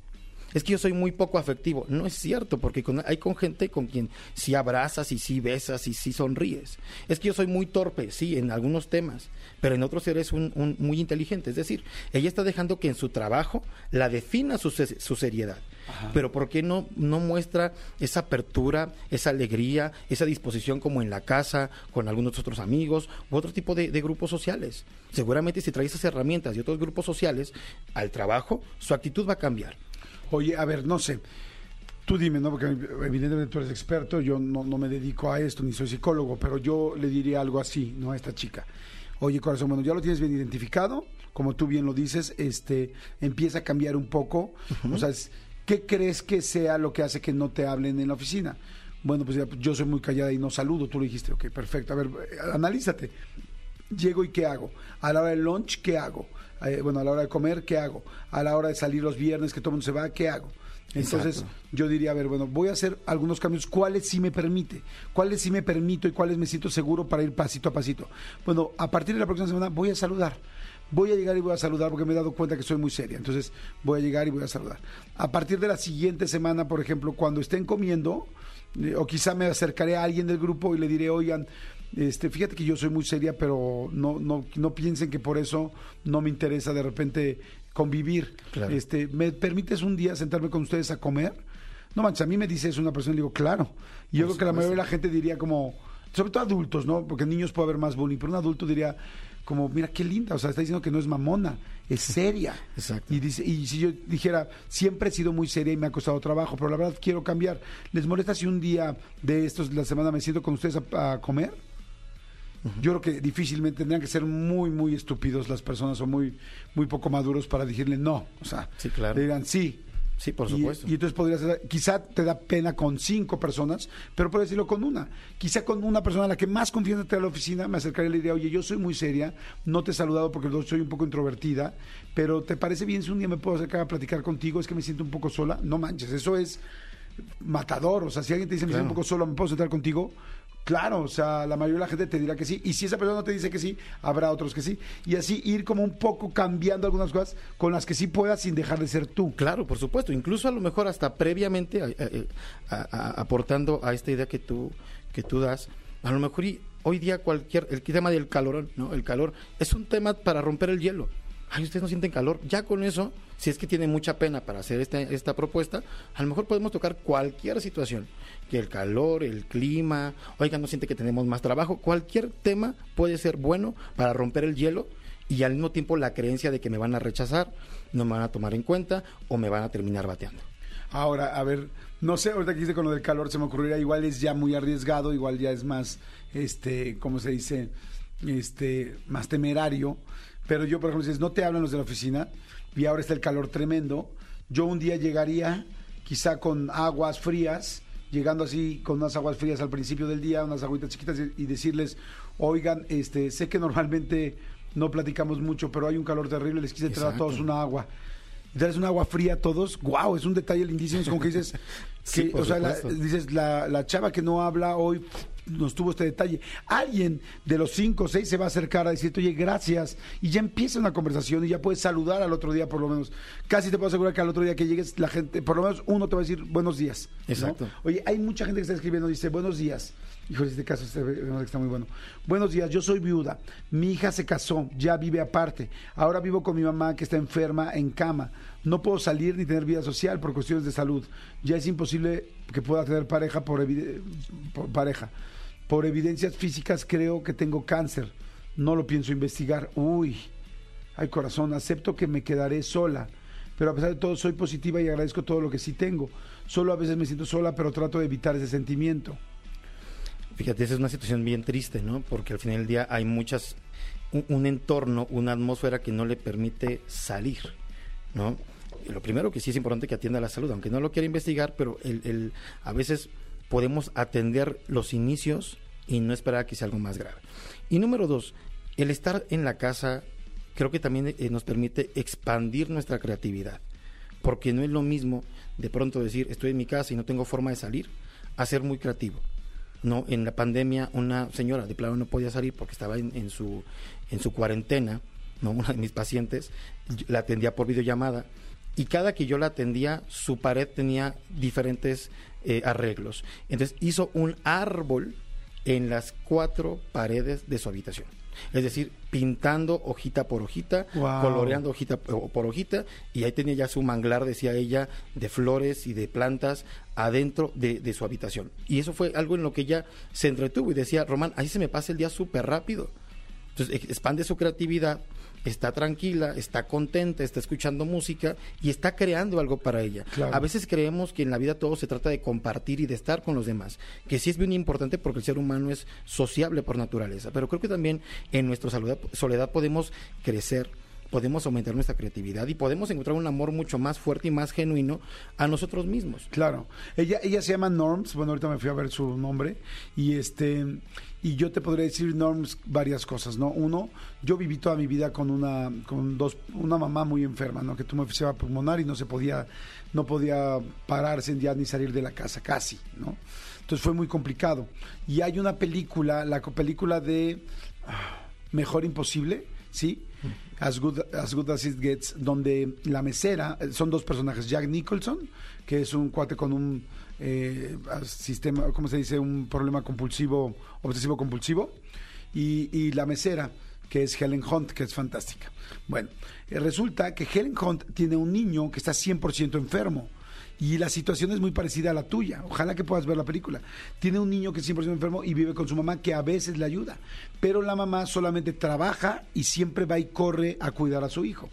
Es que yo soy muy poco afectivo. No es cierto, porque con- hay con gente con quien sí abrazas y sí besas y sí sonríes. Es que yo soy muy torpe, sí, en algunos temas, pero en otros eres un, muy inteligente. Es decir, ella está dejando que en su trabajo la defina su seriedad. Pero ¿por qué no, no muestra esa apertura, esa alegría, esa disposición como en la casa, con algunos otros amigos u otro tipo de, de grupos sociales? Seguramente si trae esas herramientas y otros grupos sociales al trabajo, su actitud va a cambiar. Oye, a ver, no sé. Tú dime, ¿no? Porque evidentemente tú eres experto, yo no, no me dedico a esto, ni soy psicólogo, pero yo le diría algo así, ¿no? A esta chica. Oye, corazón, bueno, ya lo tienes bien identificado, como tú bien lo dices, este, empieza a cambiar un poco. O sea, es- ¿qué crees que sea lo que hace que no te hablen en la oficina? Bueno, pues ya, yo soy muy callada y no saludo, tú lo dijiste, ok, perfecto. A ver, eh, analízate. Llego y ¿qué hago? A la hora del lunch, ¿qué hago? Eh, bueno, a la hora de comer, ¿qué hago? A la hora de salir los viernes, que todo el mundo se va, ¿qué hago? Entonces, Exacto. yo diría, a ver, bueno, voy a hacer algunos cambios. ¿Cuáles sí me permite? ¿Cuáles sí me permito y cuáles me siento seguro para ir pasito a pasito? Bueno, a partir de la próxima semana voy a saludar. Voy a llegar y voy a saludar porque me he dado cuenta que soy muy seria. Entonces, voy a llegar y voy a saludar. A partir de la siguiente semana, por ejemplo, cuando estén comiendo, eh, o quizá me acercaré a alguien del grupo y le diré, oigan, este, fíjate que yo soy muy seria, pero no, no, no piensen que por eso no me interesa de repente convivir. Claro. Este, ¿Me permites un día sentarme con ustedes a comer? No manches, a mí me dice eso una persona y le digo, claro. Y yo creo que la mayoría de la gente diría como, sobre todo adultos, ¿no? Porque niños puede haber más bullying, pero un adulto diría como, mira qué linda, o sea, está diciendo que no es mamona, es *laughs* seria. Exacto. Y dice, y si yo dijera, siempre he sido muy seria y me ha costado trabajo, pero la verdad quiero cambiar. ¿Les molesta si un día de estos, la semana, me siento con ustedes a, a comer? Yo creo que difícilmente tendrían que ser muy, muy estúpidos las personas o muy, muy poco maduros para decirle no. O sea, Sí, claro. le dirán sí. Sí, por Y- supuesto. Y, entonces podrías, quizá te da pena con cinco personas, pero puedes decirlo con una. Quizá con una persona a la que más confianza te da la oficina, me acercaría y le diría, oye, yo soy muy seria, no te he saludado porque soy un poco introvertida, pero ¿te parece bien si un día me puedo acercar a platicar contigo? Es que me siento un poco sola. No manches, eso es matador. O sea, si alguien te dice, me siento un poco solo, ¿me puedo sentar contigo? Claro, o sea, la mayoría de la gente te dirá que sí. Y si esa persona no te dice que sí, habrá otros que sí. Y así ir como un poco cambiando algunas cosas con las que sí puedas sin dejar de ser tú. Claro, por supuesto. Incluso a lo mejor hasta previamente a- aportando a esta idea que tú que tú das, a lo mejor y hoy día cualquier el tema del calor, ¿no? El calor es un tema para romper el hielo. Ay, ustedes no sienten calor. Ya con eso, si es que tienen mucha pena para hacer esta, esta propuesta, a lo mejor podemos tocar cualquier situación. Que el calor, el clima, oigan, no siente que tenemos más trabajo. Cualquier tema puede ser bueno para romper el hielo y al mismo tiempo la creencia de que me van a rechazar, no me van a tomar en cuenta o me van a terminar bateando. Ahora, a ver, no sé, ahorita que hice con lo del calor, se me ocurriría, igual es ya muy arriesgado, igual ya es más, este, ¿cómo se dice? Este, más temerario. Pero yo, por ejemplo, dices, no te hablan los de la oficina y ahora está el calor tremendo, yo un día llegaría quizá con aguas frías, llegando así con unas aguas frías al principio del día, unas agüitas chiquitas y, decirles, oigan, este, sé que normalmente no platicamos mucho, pero hay un calor terrible, les quise traer a todos una agua y darles un agua fría a todos, wow, es un detalle lindísimo, es como que dices, *laughs* que, o sea, la, dices, la, la chava que no habla hoy nos tuvo este detalle. Alguien de los cinco o seis se va a acercar a decirte, oye, gracias, y ya empieza una conversación y ya puedes saludar al otro día por lo menos. Casi te puedo asegurar que al otro día que llegues, la gente, por lo menos uno te va a decir buenos días. ¿no? Exacto. Oye, hay mucha gente que está escribiendo, dice, buenos días. Híjole, este caso está muy bueno. Buenos días, yo soy viuda. Mi hija se casó, ya vive aparte. Ahora vivo con mi mamá que está enferma en cama. No puedo salir ni tener vida social por cuestiones de salud. Ya es imposible que pueda tener pareja por, por pareja. Por evidencias físicas creo que tengo cáncer. No lo pienso investigar. Uy, ay corazón, acepto que me quedaré sola. Pero a pesar de todo soy positiva y agradezco todo lo que sí tengo. Solo a veces me siento sola, pero trato de evitar ese sentimiento. Fíjate, esa es una situación bien triste, ¿no? Porque al final del día hay muchas, un, entorno, una atmósfera que no le permite salir, ¿no? Y lo primero que sí es importante que atienda la salud, aunque no lo quiera investigar, pero el- a veces podemos atender los inicios y no esperar a que sea algo más grave. Y número dos, el estar en la casa creo que también eh, nos permite expandir nuestra creatividad, porque no es lo mismo de pronto decir estoy en mi casa y no tengo forma de salir, a ser muy creativo. No, en la pandemia una señora de plano no podía salir porque estaba en, en su en su cuarentena ¿no? Una de mis pacientes, la atendía por videollamada y cada que yo la atendía, su pared tenía diferentes eh, arreglos. Entonces hizo un árbol en las cuatro paredes de su habitación. Es decir, pintando hojita por hojita, Wow. coloreando hojita po- por hojita, y ahí tenía ya su manglar, decía ella, de flores y de plantas adentro de, de su habitación. Y eso fue algo en lo que ella se entretuvo y decía, Román, ahí se me pasa el día súper rápido. Entonces ex- expande su creatividad, está tranquila, está contenta, está escuchando música y está creando algo para ella. Claro. A veces creemos que en la vida todo se trata de compartir y de estar con los demás, que sí es bien importante porque el ser humano es sociable por naturaleza, pero creo que también en nuestra soledad, soledad podemos crecer podemos aumentar nuestra creatividad y podemos encontrar un amor mucho más fuerte y más genuino a nosotros mismos. Claro. Ella, ella se llama Norms. Bueno, ahorita me fui a ver su nombre. Y este. Y yo te podría decir, Norms, varias cosas, ¿no? Uno, yo viví toda mi vida con una, con dos, una mamá muy enferma, ¿no? Que tuvo enfisema pulmonar y no se podía, no podía pararse ya ni salir de la casa, casi, ¿no? Entonces fue muy complicado. Y hay una película, la película de ah, Mejor Imposible, ¿sí? As Good as, good As It Gets, donde la mesera, eh, son dos personajes, Jack Nicholson, que es un cuate con un eh, sistema, ¿cómo se dice? Un problema compulsivo, obsesivo compulsivo, y, y la mesera, que es Helen Hunt, que es fantástica. Bueno, eh, resulta que Helen Hunt tiene un niño que está 100% enfermo. Y la situación es muy parecida a la tuya. Ojalá que puedas ver la película. Tiene un niño que es 100% enfermo y vive con su mamá que a veces le ayuda. Pero la mamá solamente trabaja y siempre va y corre a cuidar a su hijo.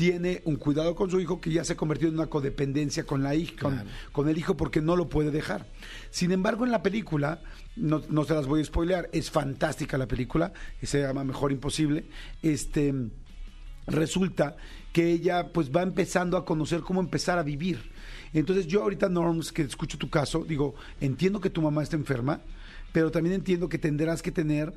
Tiene un cuidado con su hijo que ya se ha convertido en una codependencia con la hija, con, con el hijo porque no lo puede dejar. Sin embargo, en la película, no, no se las voy a spoilear, es fantástica la película, se llama Mejor Imposible. Este resulta que ella pues va empezando a conocer cómo empezar a vivir. Entonces yo ahorita, Norms, que escucho tu caso, digo, entiendo que tu mamá está enferma, pero también entiendo que tendrás que tener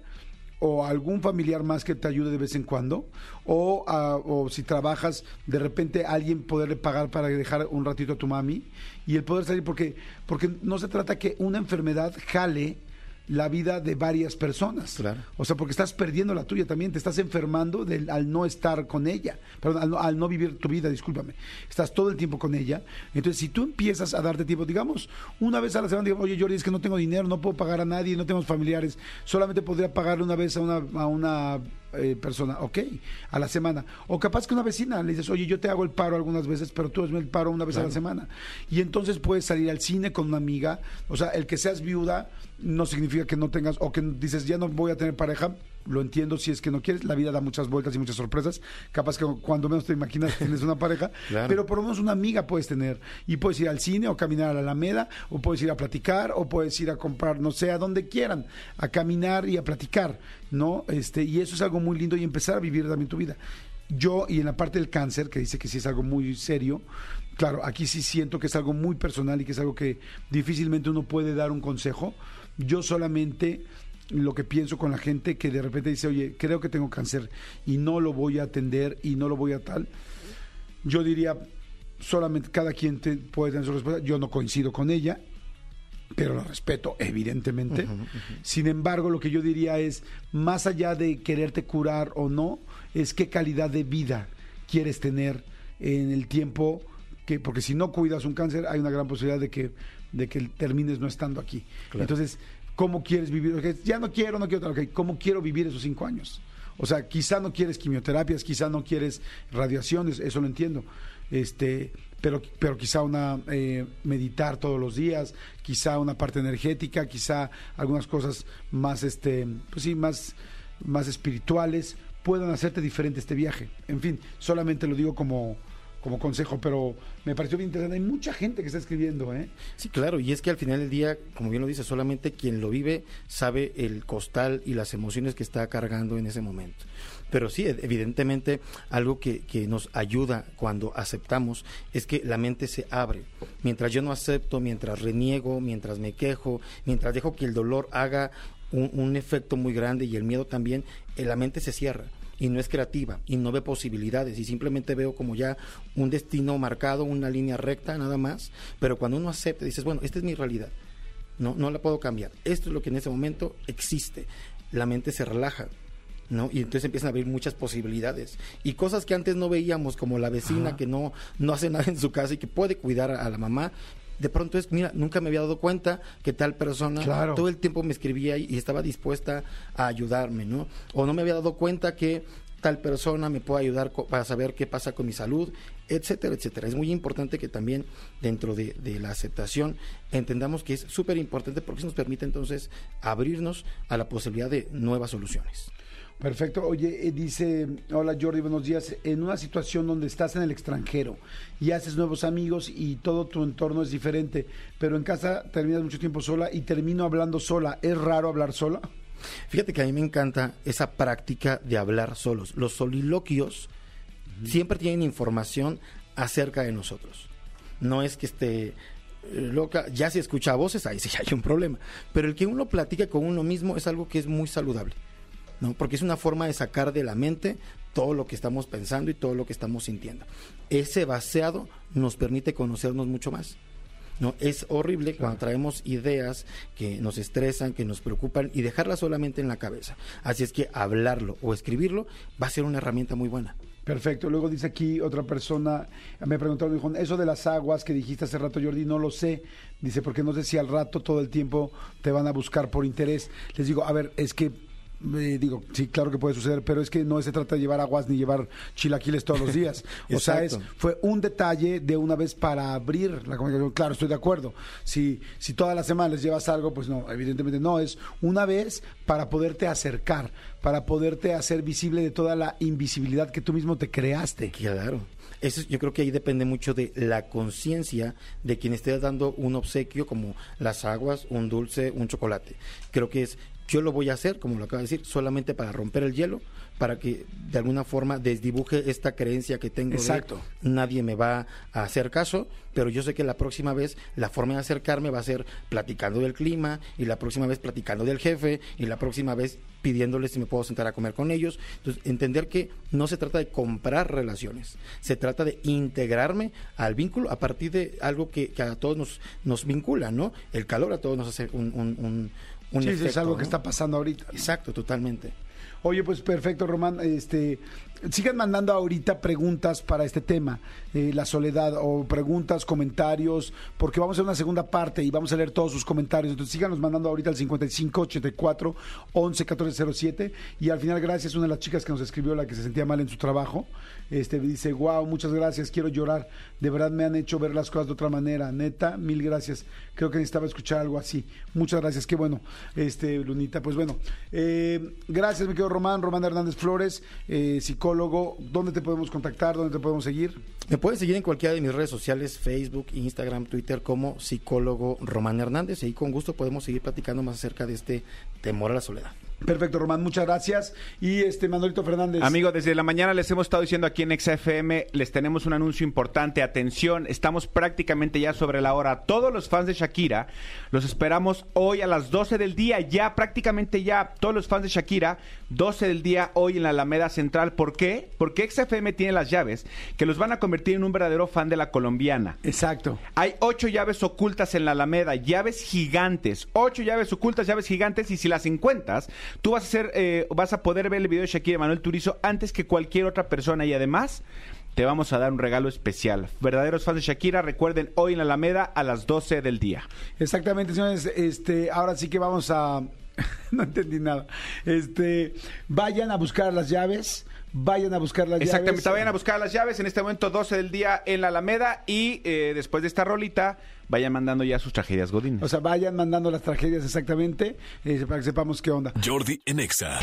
o algún familiar más que te ayude de vez en cuando, o, ah, o si trabajas, de repente alguien poderle pagar para dejar un ratito a tu mami y el poder salir, porque, porque no se trata que una enfermedad jale la vida de varias personas. Claro. O sea, porque estás perdiendo la tuya también, te estás enfermando del- al no estar con ella, perdón, al no, al no vivir tu vida, discúlpame. Estás todo el tiempo con ella. Entonces, si tú empiezas a darte tiempo, digamos, una vez a la semana, digamos, oye, Jordi, es que no tengo dinero, no puedo pagar a nadie, no tengo familiares, solamente podría pagarle una vez a una, a una eh, persona, ok, a la semana. O capaz que una vecina le dices, oye, yo te hago el paro algunas veces, pero tú hazme el paro una vez a la semana. Y entonces puedes salir al cine con una amiga. O sea, el que seas viuda no significa que no tengas, o que dices, ya no voy a tener pareja. Lo entiendo si es que no quieres. La vida da muchas vueltas y muchas sorpresas. Capaz que cuando menos te imaginas tienes una pareja. *laughs* Claro. Pero por lo menos una amiga puedes tener. Y puedes ir al cine o caminar a la Alameda, o puedes ir a platicar, o puedes ir a comprar, no sé, a donde quieran, a caminar y a platicar, ¿no? Este, y eso es algo muy lindo y empezar a vivir también tu vida. Yo, y en la parte del cáncer, que dice que sí es algo muy serio, claro, aquí sí siento que es algo muy personal y que es algo que difícilmente uno puede dar un consejo. Yo solamente lo que pienso con la gente que de repente dice, oye, creo que tengo cáncer y no lo voy a atender y no lo voy a tal, yo diría, solamente cada quien te- puede tener su respuesta. Yo no coincido con ella, pero la respeto, evidentemente. Sin embargo, lo que yo diría es, más allá de quererte curar o no, es qué calidad de vida quieres tener en el tiempo que, porque si no cuidas un cáncer, hay una gran posibilidad de que, de que termines no estando aquí. Entonces, ¿cómo quieres vivir? Ya no quiero, no quiero, ¿cómo quiero vivir esos cinco años? O sea, quizá no quieres quimioterapias, quizá no quieres radiaciones, eso lo entiendo. Este, pero, pero quizá una eh, meditar todos los días, quizá una parte energética, quizá algunas cosas más, este, pues sí, más, más espirituales puedan hacerte diferente este viaje. En fin, solamente lo digo como, como consejo, pero me pareció bien interesante. Hay mucha gente que está escribiendo, ¿eh? Sí, claro, y es que al final del día, como bien lo dice, solamente quien lo vive sabe el costal y las emociones que está cargando en ese momento. Pero sí, evidentemente, algo que, que nos ayuda cuando aceptamos es que la mente se abre. Mientras yo no acepto, mientras reniego, mientras me quejo, mientras dejo que el dolor haga un, un efecto muy grande y el miedo también, eh, la mente se cierra y no es creativa y no ve posibilidades y simplemente veo como ya un destino marcado, una línea recta nada más, pero cuando uno acepta dices, bueno, esta es mi realidad, no, no la puedo cambiar, esto es lo que en ese momento existe, la mente se relaja, ¿no? Y entonces empiezan a abrir muchas posibilidades. Y cosas que antes no veíamos, como la vecina que no, no hace nada en su casa y que puede cuidar a, a la mamá. De pronto es, mira, nunca me había dado cuenta que tal persona Claro. todo el tiempo me escribía y, estaba dispuesta a ayudarme, ¿no? O no me había dado cuenta que tal persona me puede ayudar para saber qué pasa con mi salud, etcétera, etcétera. Es muy importante que también dentro de, de la aceptación entendamos que es súper importante porque eso nos permite entonces abrirnos a la posibilidad de nuevas soluciones. Perfecto. Oye, eh, dice, hola Jordi, buenos días. En una situación donde estás en el extranjero y haces nuevos amigos y todo tu entorno es diferente, pero en casa terminas mucho tiempo sola y termino hablando sola, ¿es raro hablar sola? Fíjate que a mí me encanta esa práctica de hablar solos. Los soliloquios siempre tienen información acerca de nosotros. No es que esté eh, loca, ya si escucha voces, ahí sí hay un problema. Pero el que uno platica con uno mismo es algo que es muy saludable. ¿No? Porque es una forma de sacar de la mente todo lo que estamos pensando y todo lo que estamos sintiendo. Ese vaciado nos permite conocernos mucho más. ¿no? Es horrible cuando traemos ideas que nos estresan, que nos preocupan y dejarlas solamente en la cabeza. Así es que hablarlo o escribirlo va a ser una herramienta muy buena. Perfecto. Luego dice aquí otra persona, me preguntaron, dijo, eso de las aguas que dijiste hace rato, Jordi, no lo sé. Dice, porque no sé si al rato todo el tiempo te van a buscar por interés. Les digo, a ver, es que, eh, digo, sí, claro que puede suceder, pero es que no se trata de llevar aguas ni llevar chilaquiles todos los días. *laughs* o sea, es, fue un detalle de una vez para abrir la comunicación. Claro, estoy de acuerdo. Si, si todas las semanas les llevas algo, pues no, evidentemente no. Es una vez para poderte acercar, para poderte hacer visible de toda la invisibilidad que tú mismo te creaste. Claro. Eso es- yo creo que ahí depende mucho de la conciencia de quien esté dando un obsequio como las aguas, un dulce, un chocolate. Creo que es, yo lo voy a hacer, como lo acaba de decir, solamente para romper el hielo, para que de alguna forma desdibuje esta creencia que tengo Exacto. de nadie me va a hacer caso, pero yo sé que la próxima vez la forma de acercarme va a ser platicando del clima y la próxima vez platicando del jefe y la próxima vez pidiéndoles si me puedo sentar a comer con ellos. Entonces, entender que no se trata de comprar relaciones, se trata de integrarme al vínculo a partir de algo que, que a todos nos, nos vincula, ¿no? El calor a todos nos hace un, un, un, un Sí, es algo que está pasando ahorita. Exacto, totalmente. Oye, pues perfecto, Román. Este, sigan mandando ahorita preguntas para este tema, eh, la soledad, o preguntas, comentarios, porque vamos a hacer una segunda parte y vamos a leer todos sus comentarios. Entonces síganos mandando ahorita al 55 84 11 14 07 y al final gracias una de las chicas que nos escribió la que se sentía mal en su trabajo. Este dice, wow, muchas gracias, quiero llorar. De verdad me han hecho ver las cosas de otra manera. Neta, mil gracias. Creo que necesitaba escuchar algo así. Muchas gracias, qué bueno, este Lunita. Pues bueno, eh, gracias, mi querido Román, Román Hernández Flores, eh, psicólogo. ¿Dónde te podemos contactar? ¿Dónde te podemos seguir? Me pueden seguir en cualquiera de mis redes sociales, Facebook, Instagram, Twitter, como psicólogo Román Hernández. Y con gusto podemos seguir platicando más acerca de este temor a la soledad. Perfecto, Román, muchas gracias. Y este Manolito Fernández. Amigo, desde la mañana les hemos estado diciendo aquí en XFM, les tenemos un anuncio importante. Atención, estamos prácticamente ya sobre la hora. Todos los fans de Shakira los esperamos hoy a las 12 del día, ya prácticamente ya. Todos los fans de Shakira, 12 del día hoy en la Alameda Central. ¿Por qué? Porque XFM tiene las llaves que los van a convertir en un verdadero fan de la colombiana. Exacto. Hay ocho llaves ocultas en la Alameda, llaves gigantes, ocho llaves ocultas, llaves gigantes, y si las encuentras, tú vas a hacer, eh, vas a poder ver el video de Shakira y Manuel Turizo antes que cualquier otra persona y además te vamos a dar un regalo especial. Verdaderos fans de Shakira, recuerden hoy en la Alameda a las 12 del día. Exactamente, señores. Este, ahora sí que vamos a. *laughs* no entendí nada. Este, vayan a buscar las llaves. Vayan a buscar las Exactamente, llaves. vayan a buscar las llaves en este momento 12 del día en la Alameda y eh, después de esta rolita vayan mandando ya sus tragedias godines. O sea, vayan mandando las tragedias exactamente eh, para que sepamos qué onda. Jordi en Exa.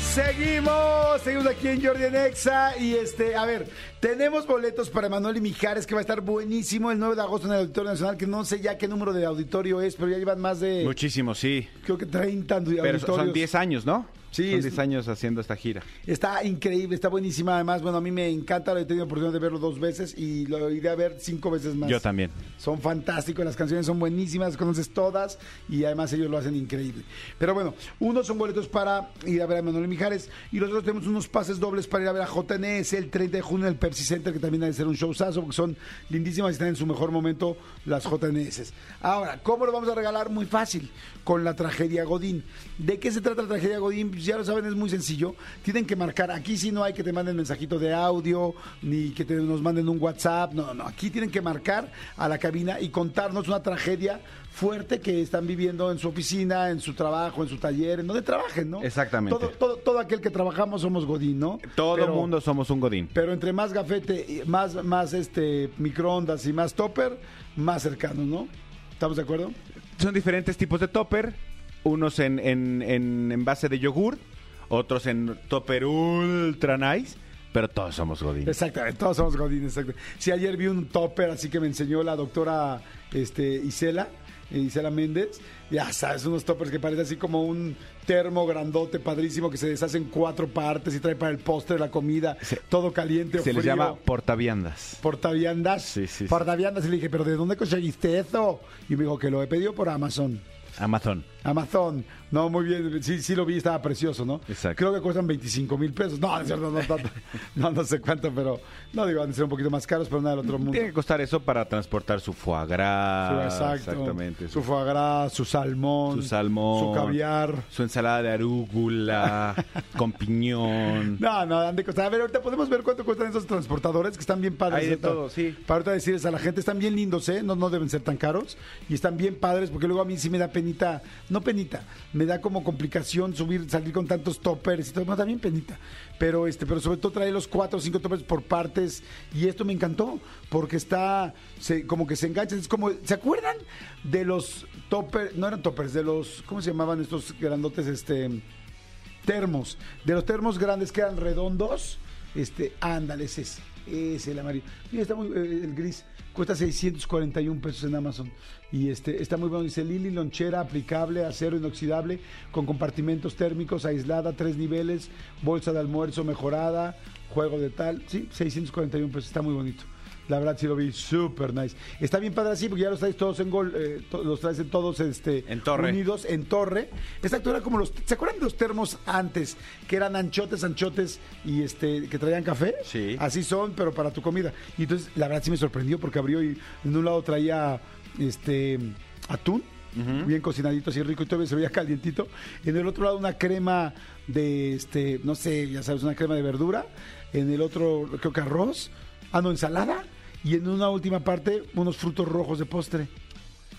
Seguimos, seguimos aquí en Jordi en Exa y este, a ver, tenemos boletos para Manuel y Mijares que va a estar buenísimo el 9 de agosto en el Auditorio Nacional, que no sé ya qué número de auditorio es, pero ya llevan más de, Muchísimo, sí. creo que 30 auditorios. Pero son 10 años, ¿no? Sí, Son es- 10 años haciendo esta gira. Está increíble, está buenísima. Además, bueno, a mí me encanta, lo he tenido oportunidad de verlo dos veces y lo iré a ver cinco veces más. Yo también. Son fantásticos, las canciones son buenísimas, conoces todas y además ellos lo hacen increíble. Pero bueno, unos son boletos para ir a ver a Manuel Mijares y nosotros tenemos unos pases dobles para ir a ver a JNS el 30 de junio en el Pepsi Center, que también ha de ser un showzazo porque son lindísimas y están en su mejor momento las JNS. Ahora, ¿cómo lo vamos a regalar? Muy fácil, con la tragedia Godín. ¿De qué se trata la tragedia Godín? Pues ya lo saben, es muy sencillo. Tienen que marcar, aquí sí no hay que te manden mensajito de audio, ni que te, nos manden un WhatsApp, no, no, aquí tienen que marcar a la cabina y contarnos una tragedia fuerte que están viviendo en su oficina, en su trabajo, en su taller, en donde trabajen, ¿no? Exactamente. Todo, todo, todo aquel que trabajamos somos Godín, ¿no? Todo el mundo somos un godín. pero entre más gafete, más, más este microondas y más topper, más cercanos, ¿no? ¿Estamos de acuerdo? Son diferentes tipos de topper, unos en, en, en, en base de yogur, otros en topper ultra nice, pero todos somos godín. Exactamente, todos somos Godín, exacto. Sí, ayer vi un topper así que me enseñó la doctora este, Isela, Isela Méndez. Ya sabes, unos toppers que parecen así como un termo grandote, padrísimo, que se deshace en cuatro partes y trae para el postre la comida, todo caliente o Se frío. llama portaviandas. Portaviandas. Sí, sí, sí. Portaviandas. Y le dije, ¿pero de dónde conseguiste eso? Y me dijo que lo he pedido por Amazon. Amazon. Amazon. No, muy bien. Sí, sí lo vi, estaba precioso, ¿no? Exacto. Creo que cuestan 25 mil pesos. No, no, es cierto, no, tanto. no, no sé cuánto, pero no digo, van a ser un poquito más caros, pero nada del otro mundo. Tiene que costar eso para transportar su foie gras. Exacto. Exactamente. Su foie gras, su salmón. Su salmón. Su caviar. Su ensalada de arúgula *laughs* con piñón. No, no, han de costar. A ver, ahorita podemos ver cuánto cuestan esos transportadores que están bien padres. Hay de ahorita. todo, sí. Para ahorita decirles a la gente, están bien lindos, ¿eh? No, no deben ser tan caros. Y están bien padres porque luego a mí sí me da penita, no penita, me da como complicación subir, salir con tantos toppers y todo. No, también penita. Pero este, pero sobre todo trae los cuatro o cinco toppers por partes. Y esto me encantó porque está, se, como que se engancha. Es como, ¿se acuerdan de los toppers? No eran toppers, de los, ¿cómo se llamaban estos grandotes? Este termos, de los termos grandes que eran redondos, este, ándale, ese es, ese el amarillo. Mira, está muy, eh, el gris, cuesta 641 pesos en Amazon. Y este, está muy bueno, dice Lili, lonchera aplicable, acero inoxidable, con compartimentos térmicos, aislada, tres niveles, bolsa de almuerzo mejorada, juego de tal, sí, 641 pesos, está muy bonito. La verdad sí lo vi súper nice. Está bien padre así porque ya los traes todos en gol, eh, to- los traes en todos este, En torre. unidos en torre. Exacto, era como los. ¿Se acuerdan de los termos antes? Que eran anchotes, anchotes y este que traían café. Sí. Así son, pero para tu comida. Y entonces, la verdad sí me sorprendió porque abrió y en un lado traía este atún. Bien cocinadito, así rico y todavía se veía calientito. En el otro lado una crema de, este, no sé, ya sabes, una crema de verdura. En el otro, creo que arroz. Ah, no, ensalada. Y en una última parte, unos frutos rojos de postre.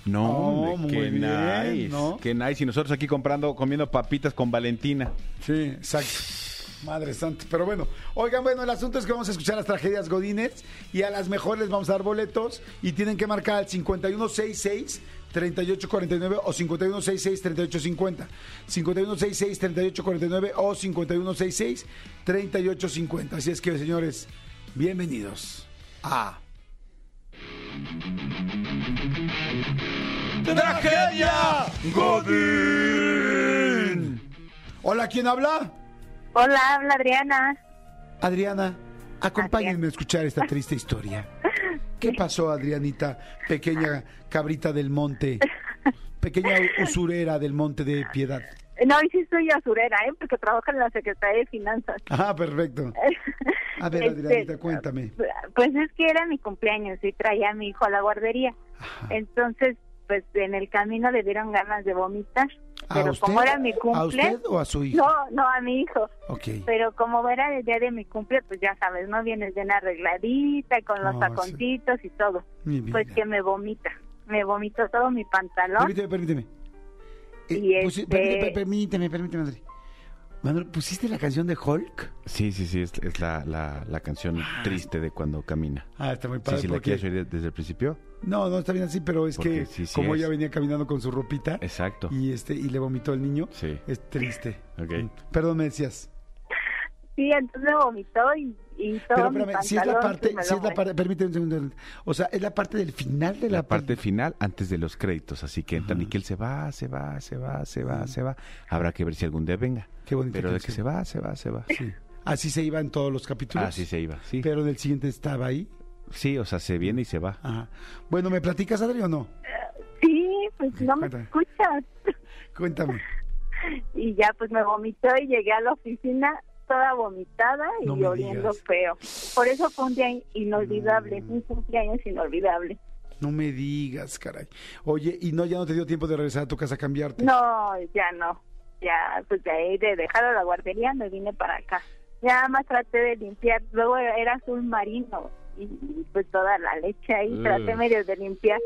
No, Oh, hombre, muy qué bien, nice. ¿no? Qué nice. Y nosotros aquí comprando, comiendo papitas con Valentina. Sí, exacto. Madre santa. Pero bueno, oigan, bueno, el asunto es que vamos a escuchar las tragedias Godines y a las mejores les vamos a dar boletos y tienen que marcar al 5166 3849 o 5166 3850. 5166 3849 o 5166 3850. Así es que, señores, bienvenidos a Tragedia Godín. Hola, ¿quién habla? Hola, habla Adriana. Adriana, acompáñenme a escuchar esta triste historia. *laughs* ¿Qué pasó, Adrianita, pequeña cabrita del monte, pequeña usurera del monte de piedad? No, hoy sí soy asurera, ¿eh? Porque trabajo en la Secretaría de Finanzas. Ah, perfecto. A ver, Este, Adrianita, cuéntame. Pues es que era mi cumpleaños y traía a mi hijo a la guardería. Entonces, pues en el camino le dieron ganas de vomitar. ¿A Pero usted? como era mi ¿A cumple... usted o a su hijo? No, no, a mi hijo. Ok. Pero como era el día de mi cumple, pues ya sabes, ¿no? Vienes bien arregladita, con los Oh, sí. taconcitos y todo. Pues que me vomita. Me vomitó todo mi pantalón. Permíteme, permíteme. Eh, Y pusi- este- permíteme, permíteme, permíteme, Adri. Manuel, ¿pusiste la canción de Hulk? Sí, sí, sí. Es, es la, la, la canción triste de cuando camina. Ah, está muy Sí, padre. si la quieres oír de- desde el principio. No, no está bien así, pero es Porque que sí, sí como es. ella venía caminando con su ropita Exacto. y este y le vomitó el niño, Sí. es triste. Ok. Perdón, me decías. sí, entonces me vomitó y, y todo Pero espérame, si es la parte, si es la parte, permíteme un segundo. O sea, es la parte del final de la, La parte final antes de los créditos, así que entra Nickel se va, se va, se va, se va, se va. Habrá que ver si algún día venga. Qué bonita Pero de que se va, se va, se va. Sí. Así se iba en todos los capítulos. Así se iba, sí. Pero en el siguiente estaba ahí. Sí, o sea, se viene y se va. Ajá. Bueno, ¿me platicas, Adri, o no? Sí, pues no me escuchas. Cuéntame. *laughs* Y ya pues me vomitó y llegué a la oficina toda vomitada y No oliendo digas. feo. Por eso fue un día inolvidable, Mm. un cumpleaños inolvidable. No me digas, caray. Oye, ¿y no ya no te dio tiempo de regresar a tu casa a cambiarte? No, ya no. Ya, pues de ahí de dejar a la guardería me vine para acá. Ya más traté de limpiar. Luego era azul marino y, y, pues toda la leche ahí. Ugh. Traté medio de limpiar.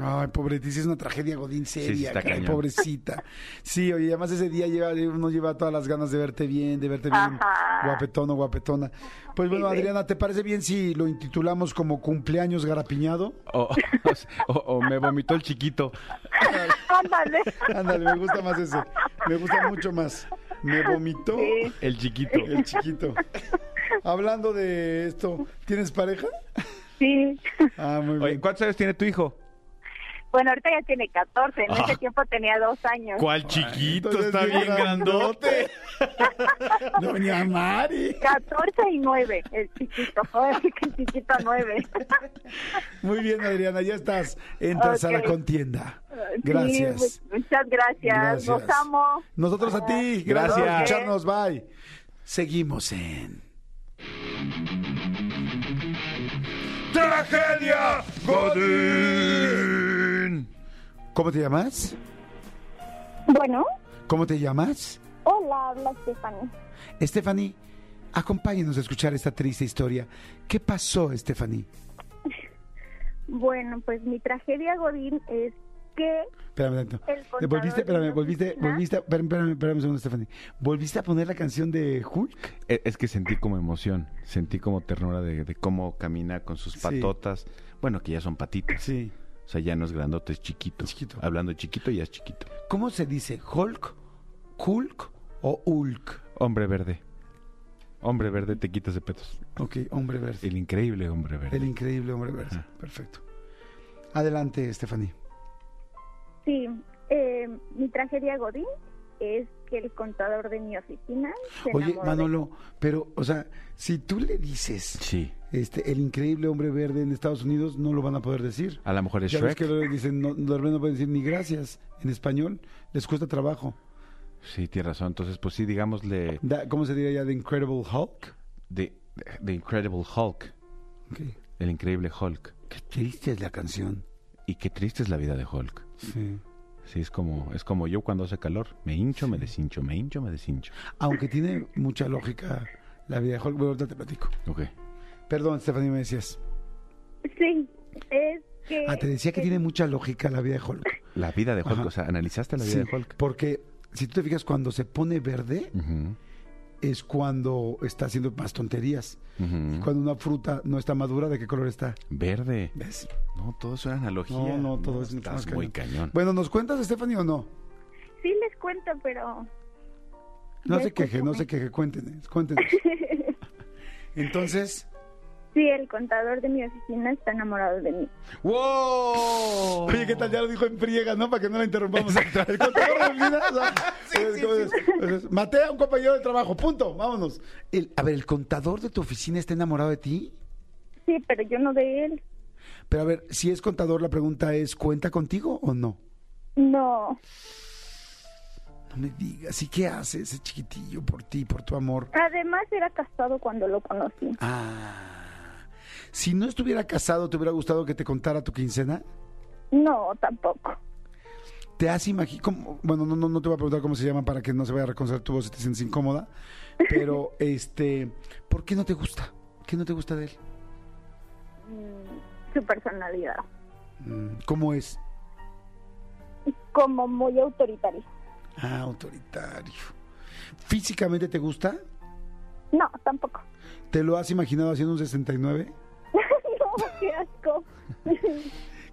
Ay, pobrecita, es una tragedia godín Sí, sí, seria, cañón. pobrecita. Sí, oye, además ese día lleva, uno lleva todas las ganas de verte bien, de verte bien Ajá. guapetón o guapetona. Pues bueno, Sí, sí. Adriana, ¿te parece bien si lo intitulamos como cumpleaños garapiñado? O, o- o me vomitó el chiquito. Ándale. Ándale, me gusta más ese. Me gusta mucho más. Me vomitó Sí. El chiquito. el chiquito. Hablando de esto, ¿tienes pareja? Sí. Ah, muy Oye, bien. ¿cuántos años tiene tu hijo? Bueno, ahorita ya tiene 14. En Ah. ese tiempo tenía dos años. ¿Cuál chiquito? entonces Está bien bien grandote. *laughs* Doña Mari. 14 y 9, el chiquito. Que *laughs* el chiquito 9. Muy bien, Adriana, ya estás. Entras a la Ok. contienda. Gracias. muchas gracias. Gracias. Los amo. Nosotros a ti. Gracias por Gracias. escucharnos. Bye. Seguimos en. ¡Tragedia Godín! ¿Cómo te llamas? Bueno, ¿Cómo te llamas? hola, habla Stephanie. Stephanie, acompáñenos a escuchar esta triste historia. ¿Qué pasó, Stephanie? *laughs* Bueno, pues mi tragedia Godín es que Espérame, tanto. Contador Volviste, espérame, volviste, oficina. volviste, espérame, espérame, espérame un segundo, Stephanie. ¿Volviste a poner la canción de Hulk? E- Es que sentí como emoción, sentí como ternura de, de cómo camina con sus Sí. patotas. Bueno, que ya son patitas. Sí. O sea, ya no es grandote, es chiquito. Chiquito. Hablando de chiquito, ya es chiquito. ¿Cómo se dice? ¿Hulk? ¿Hulk o Hulk? Hombre verde. Hombre verde te quitas de petos. Ok, hombre verde. El increíble hombre verde. El increíble hombre verde. Perfecto. Adelante, Stephanie. Sí, eh, mi tragedia Godín es que el contador de mi oficina se Oye, de Manolo, pero, o sea, si tú le dices Sí. este, el increíble hombre verde en Estados Unidos, no lo van a poder decir. A lo mejor es Ya ves Shrek. que luego dicen, no, repente no pueden decir ni gracias. En español les cuesta trabajo. Sí, tienes razón. Entonces, pues sí, digámosle Da- ¿Cómo se diría ya? The Incredible Hulk. The, The Incredible Hulk. Ok. El increíble Hulk. Qué triste es la canción. Y qué triste es la vida de Hulk. Sí. Sí, es como, es como yo cuando hace calor. Me hincho, me deshincho, me hincho, me deshincho. Aunque tiene mucha lógica la vida de Hulk. Bueno, ahorita te platico. Ok. Perdón, Stephanie, me decías. Sí, es que... Ah, te decía que tiene mucha lógica la vida de Hulk. La vida de Hulk. Ajá. O sea, ¿analizaste la vida Sí, de Hulk? porque si tú te fijas, cuando se pone verde Ujú, es cuando está haciendo más tonterías. Cuando una fruta no está madura, ¿de qué color está? Verde. ¿Ves? No, todo eso era analogía. No, no, todo es mucho Estás muy cañón. cañón. Bueno, ¿nos cuentas, Stephanie, o no? Sí les cuento, pero... No se queje, no se queje, cuéntenos, cuéntenos. *laughs* Entonces, Sí, el contador de mi oficina está enamorado de mí. ¡Wow! oye, ¿qué tal? Ya lo dijo en friega, ¿no? Para que no la interrumpamos. El contador de *laughs* oficina, o sea, es como es- es- Maté a un compañero de trabajo, punto, vámonos. El- a ver, ¿el contador de tu oficina está enamorado de ti? Sí, pero yo no de él. Pero a ver, si es contador, la pregunta es, ¿cuenta contigo o no? No. No me digas, ¿y qué hace ese chiquitillo por ti, por tu amor? Además era casado cuando lo conocí. Ah, si no estuviera casado, ¿te hubiera gustado que te contara tu quincena? No, tampoco. ¿Te has imaginado? Bueno, no, no, no te voy a preguntar cómo se llama para que no se vaya a reconocer tu voz y te sientes incómoda. Pero, *laughs* este, ¿por qué no te gusta? ¿Qué no te gusta de él? Mm, Su personalidad. Mm, ¿Cómo es? Como muy autoritario. Ah, autoritario. ¿Físicamente te gusta? No, tampoco. ¿Te lo has imaginado haciendo un 69? *laughs* qué asco.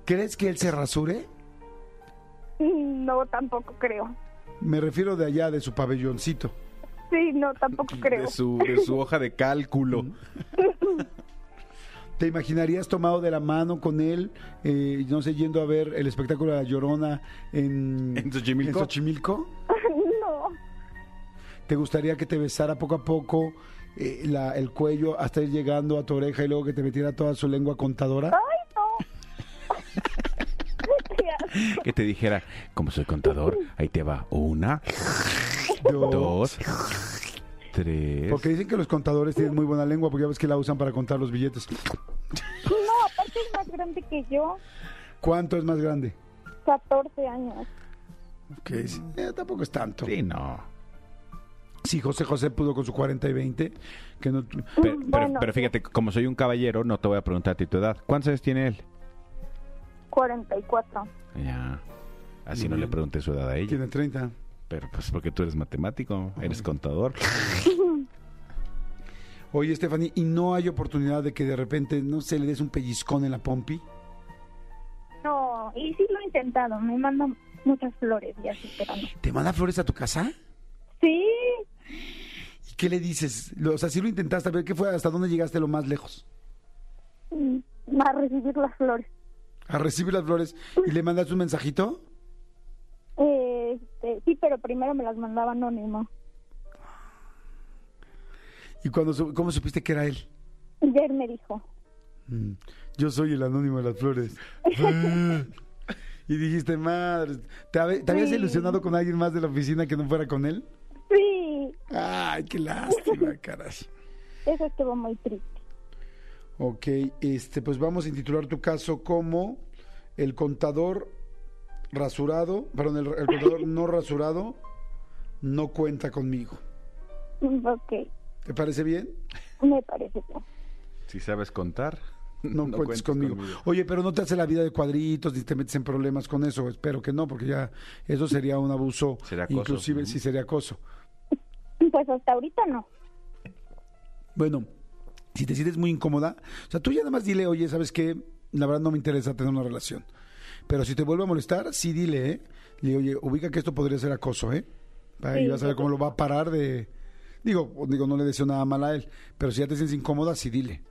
¿Crees que él se rasure? no, tampoco creo. Me refiero de allá, de su pabelloncito. Sí, no, tampoco creo. De su, de su hoja de cálculo. *laughs* ¿Te imaginarías tomado de la mano con él, eh, no sé, yendo a ver el espectáculo de la Llorona en, ¿En Xochimilco? en Xochimilco? *laughs* No, ¿Te gustaría que te besara poco a poco eh, la- el cuello hasta ir llegando a tu oreja y luego que te metiera toda su lengua contadora? ay, no. *laughs* Que te dijera, como soy contador, ahí te va. Una, Dos. dos, tres. Porque dicen que los contadores tienen muy buena lengua porque ya ves que la usan para contar los billetes. No, aparte es más grande que yo. ¿Cuánto es más grande? 14 años. Ok, sí, eh, tampoco es tanto. Sí, no. Sí, José José pudo con su 40 y 20, que no... Pero, pero- Bueno. pero fíjate, como soy un caballero, no te voy a preguntar a ti tu edad. ¿Cuántos años tiene él? 44. Ya. Así no le pregunté su edad a ella. Tiene 30. Pero pues porque tú eres matemático, eres contador. *laughs* Oye, Stephanie, ¿y no hay oportunidad de que de repente, no sé, le des un pellizcón en la pompi? No, y sí lo he intentado. Me mandan muchas flores y así, pero no. ¿Te manda flores a tu casa? Sí, ¿Y qué le dices? O sea, si lo intentaste, a ver, ¿qué fue? ¿Hasta dónde llegaste lo más lejos? mm, a recibir las flores. A recibir las flores y le mandas un mensajito. Eh, este, sí, pero primero me las mandaba anónimo. ¿Y cuando, cómo supiste que era él? Ayer me dijo. Mm, Yo soy el anónimo de las flores. Ah. *laughs* y dijiste, madre, ¿te, habías ilusionado con alguien más de la oficina que no fuera con él? Ay, qué lástima, *laughs* caray. eso estuvo muy triste. Ok, este, pues vamos a intitular tu caso como el contador rasurado, perdón, el, el contador *laughs* no rasurado no cuenta conmigo. Ok, ¿Te parece bien? me parece bien. Si sabes contar, No, cuentes cuentes conmigo. Oye, pero no te hace la vida de cuadritos ni te metes en problemas con eso. Espero que no, porque ya eso sería un abuso. Sería acoso. Inclusive sí sería acoso. Pues hasta ahorita no. Bueno, si te sientes muy incómoda, o sea, tú ya nada más dile, oye, ¿sabes qué? La verdad no me interesa tener una relación. Pero si te vuelve a molestar, sí dile, ¿eh? Dile, oye, ubica que esto podría ser acoso, ¿eh? Y Sí, vas a ver cómo lo va a parar de... Digo, digo, no le deseo nada mal a él, pero si ya te sientes incómoda, sí dile.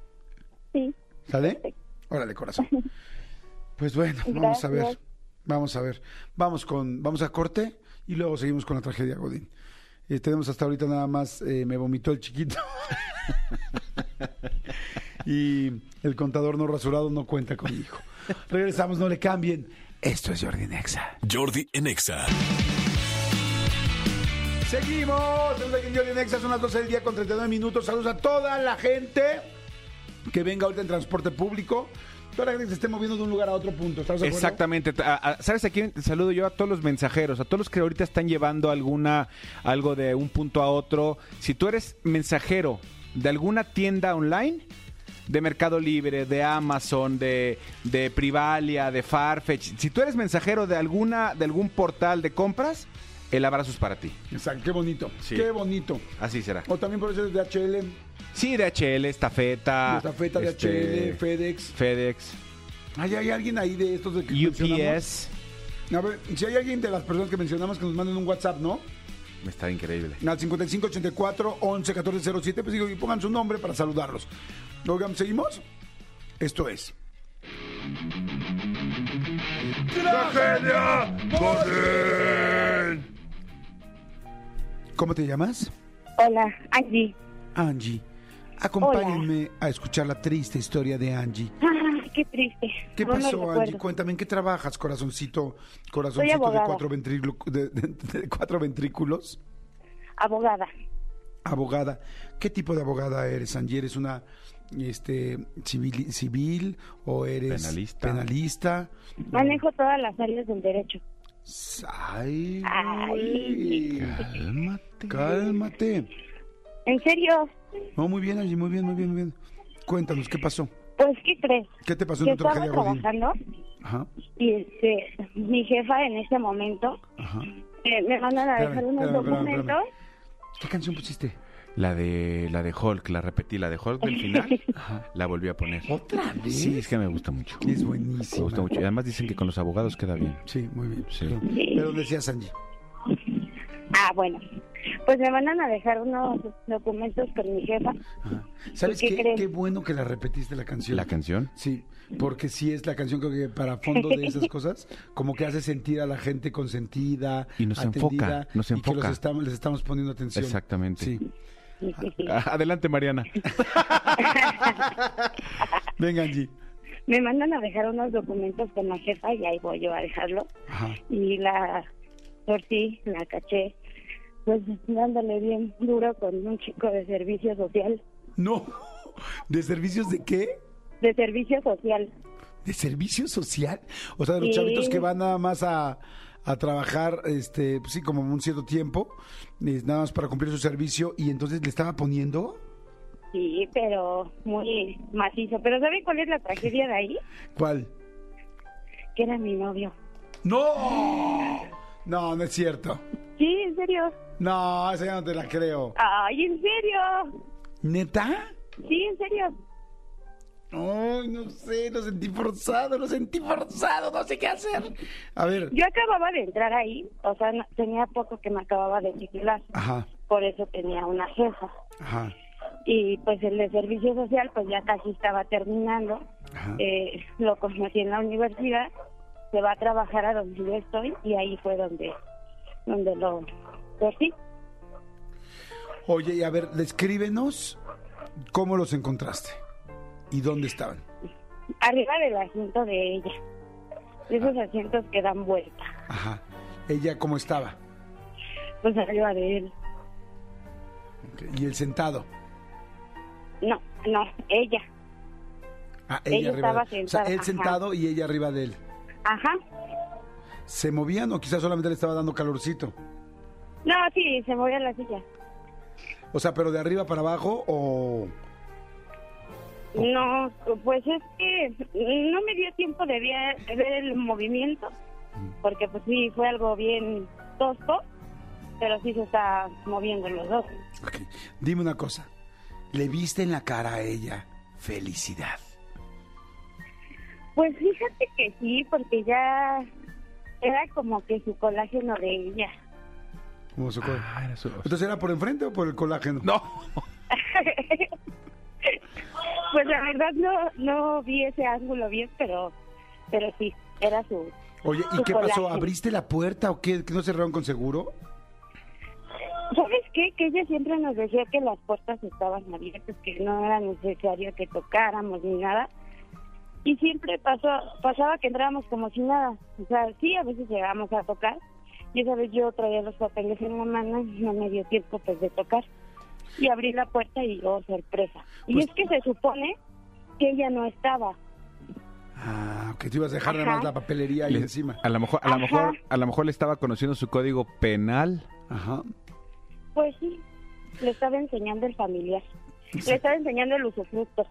Sí, ¿Sale? Perfecto. Órale, corazón. *laughs* Pues bueno, vamos a ver. Vamos a ver. Vamos con, vamos a corte y luego seguimos con la tragedia Godín. Eh, tenemos hasta ahorita nada más, eh, me vomitó el chiquito. *laughs* y el contador no rasurado no cuenta conmigo. Regresamos, no le cambien. Esto es Jordi Nexa. Jordi en Exa. Seguimos. Jordi Nexa, son las 12 del día con 39 minutos. Saludos a toda la gente que venga ahorita en transporte público. Gente que se esté moviendo de un lugar a otro punto. ¿Estás de acuerdo? Exactamente. A- a- ¿Sabes a quién saludo yo? A todos los mensajeros, a todos los que ahorita están llevando alguna algo de un punto a otro. Si tú eres mensajero de alguna tienda online, de Mercado Libre, de Amazon, de, de Privalia, de Farfetch, si tú eres mensajero de alguna de algún portal de compras, el abrazo es para ti. Exacto, qué bonito. Sí. Qué bonito. Así será. O también por eso es de HL, Sí, DHL, estafeta. estafeta de este, HL, FedEx. FedEx, ¿Hay, hay alguien ahí de estos de que mencionamos? UPS. A ver, si hay alguien de las personas que mencionamos que nos manden un WhatsApp, ¿no? Está increíble. Al 5584 11 14 07, pues digo, y pongan su nombre para saludarlos. Oigan, ¿seguimos? Esto es. ¿Cómo te llamas? Hola, Angie. Angie. Acompáñenme a escuchar la triste historia de Angie. Ay, qué triste. ¿Qué No pasó. Angie? Cuéntame, ¿en qué trabajas, corazoncito? Corazoncito de cuatro, de- de- de cuatro ventrículos. Abogada. Abogada. ¿Qué tipo de abogada eres, Angie? ¿Eres una este, civil, civil o eres Penalista. penalista? Manejo todas las áreas del derecho. Ay, Ay. Cálmate. Cálmate. ¿En serio? No, muy bien, Angie, muy bien, muy bien, muy bien. Cuéntanos, ¿qué pasó? Pues, ¿qué crees? ¿Qué te pasó en tu estaba tragedia, Godín? trabajando Ajá, y este, mi jefa en ese momento ajá. eh, me mandan a Espérame, dejar unos espérame, espérame, documentos. ¿Qué canción pusiste? La de la de Hulk, la repetí, la de Hulk del final, *laughs* la volví a poner. ¿Otra vez? Sí, es que me gusta mucho. Es Me buenísimo. gusta mucho. Y además dicen que con los abogados queda bien. Sí, muy bien. Sí. Pero, pero decías, Angie. Ah, bueno. Pues me mandan a dejar unos documentos con mi jefa. Ajá. ¿Sabes ¿Y qué? qué? Qué bueno que la repetiste la canción. ¿La canción? Sí, porque sí es la canción creo que para fondo de esas *laughs* cosas, como que hace sentir a la gente consentida, Y nos atendida, enfoca, nos y que los enfoca. estamos, les estamos poniendo atención. Exactamente. Sí. *laughs* Ah, Adelante, Mariana. *laughs* Venga, Angie. Me mandan a dejar unos documentos con la jefa y ahí voy yo a dejarlo. Ajá. Y la por sí, la caché, pues dándole bien duro con un chico de servicio social. No. ¿De servicios de qué? De servicio social. ¿De servicio social? O sea, de los Sí. chavitos que van nada más a, a trabajar, este, pues sí, como un cierto tiempo, nada más para cumplir su servicio, y entonces le estaba poniendo. Sí, pero muy macizo. Pero ¿saben cuál es la tragedia de ahí? ¿Cuál? Que era mi novio. ¡No! No, no es cierto. Sí, en serio. No, esa ya no te la creo. Ay, en serio. ¿Neta? Sí, en serio. Ay, no sé, lo sentí forzado, lo sentí forzado, no sé qué hacer. A ver, Yo acababa de entrar ahí, o sea, no- tenía poco que me acababa de titular. ajá, Por eso tenía una jefa. ajá, Y pues el de servicio social, pues ya casi estaba terminando. ajá. Eh, lo conocí en la universidad, se va a trabajar a donde yo estoy y ahí fue donde, donde lo conocí. Oye, y a ver, descríbenos cómo los encontraste y dónde estaban. Arriba del asiento de ella. De esos asientos que dan vuelta. Ajá. Ella cómo estaba. Pues arriba de él. Y el sentado. No, no, ella. Ah, Ella ella arriba. estaba de- o sea, sentada, él ajá. sentado y ella arriba de él. Ajá. ¿Se movían o quizás solamente le estaba dando calorcito? No, sí, se movía la silla. O sea, pero de arriba para abajo o... No, pues es que no me dio tiempo de ver, de ver el movimiento, porque pues sí, fue algo bien tosco, pero sí se está moviendo los dos. Ok, Dime una cosa. ¿Le viste en la cara a ella felicidad? Pues fíjate que sí, porque ya era como que su colágeno de ella. ¿Cómo se acuerda? Ah, era su- Entonces era por enfrente o por el colágeno? No. *laughs* pues la verdad no no vi ese ángulo bien, pero pero sí, era su... Oye, ¿y su qué pasó? colágeno. ¿Abriste la puerta o qué? ¿Que no cerraron con seguro? ¿Sabes qué? Que ella siempre nos decía que las puertas estaban abiertas, que no era necesario que tocáramos ni nada. Y siempre pasó, pasaba que entrábamos como si nada. O sea, sí, a veces llegábamos a tocar. Y esa vez yo traía los papeles en la mano y no me dio tiempo pues de tocar. Y abrí la puerta y oh, sorpresa. Y Pues- es que se supone que ella no estaba. Ah, que te ibas a dejar nada más Ajá. la papelería ahí Le- encima. a lo mejor, a lo Ajá. mejor, a lo mejor le estaba conociendo su código penal. Ajá. Pues sí, le estaba enseñando el familiar. *laughs* Le estaba enseñando el usufructo.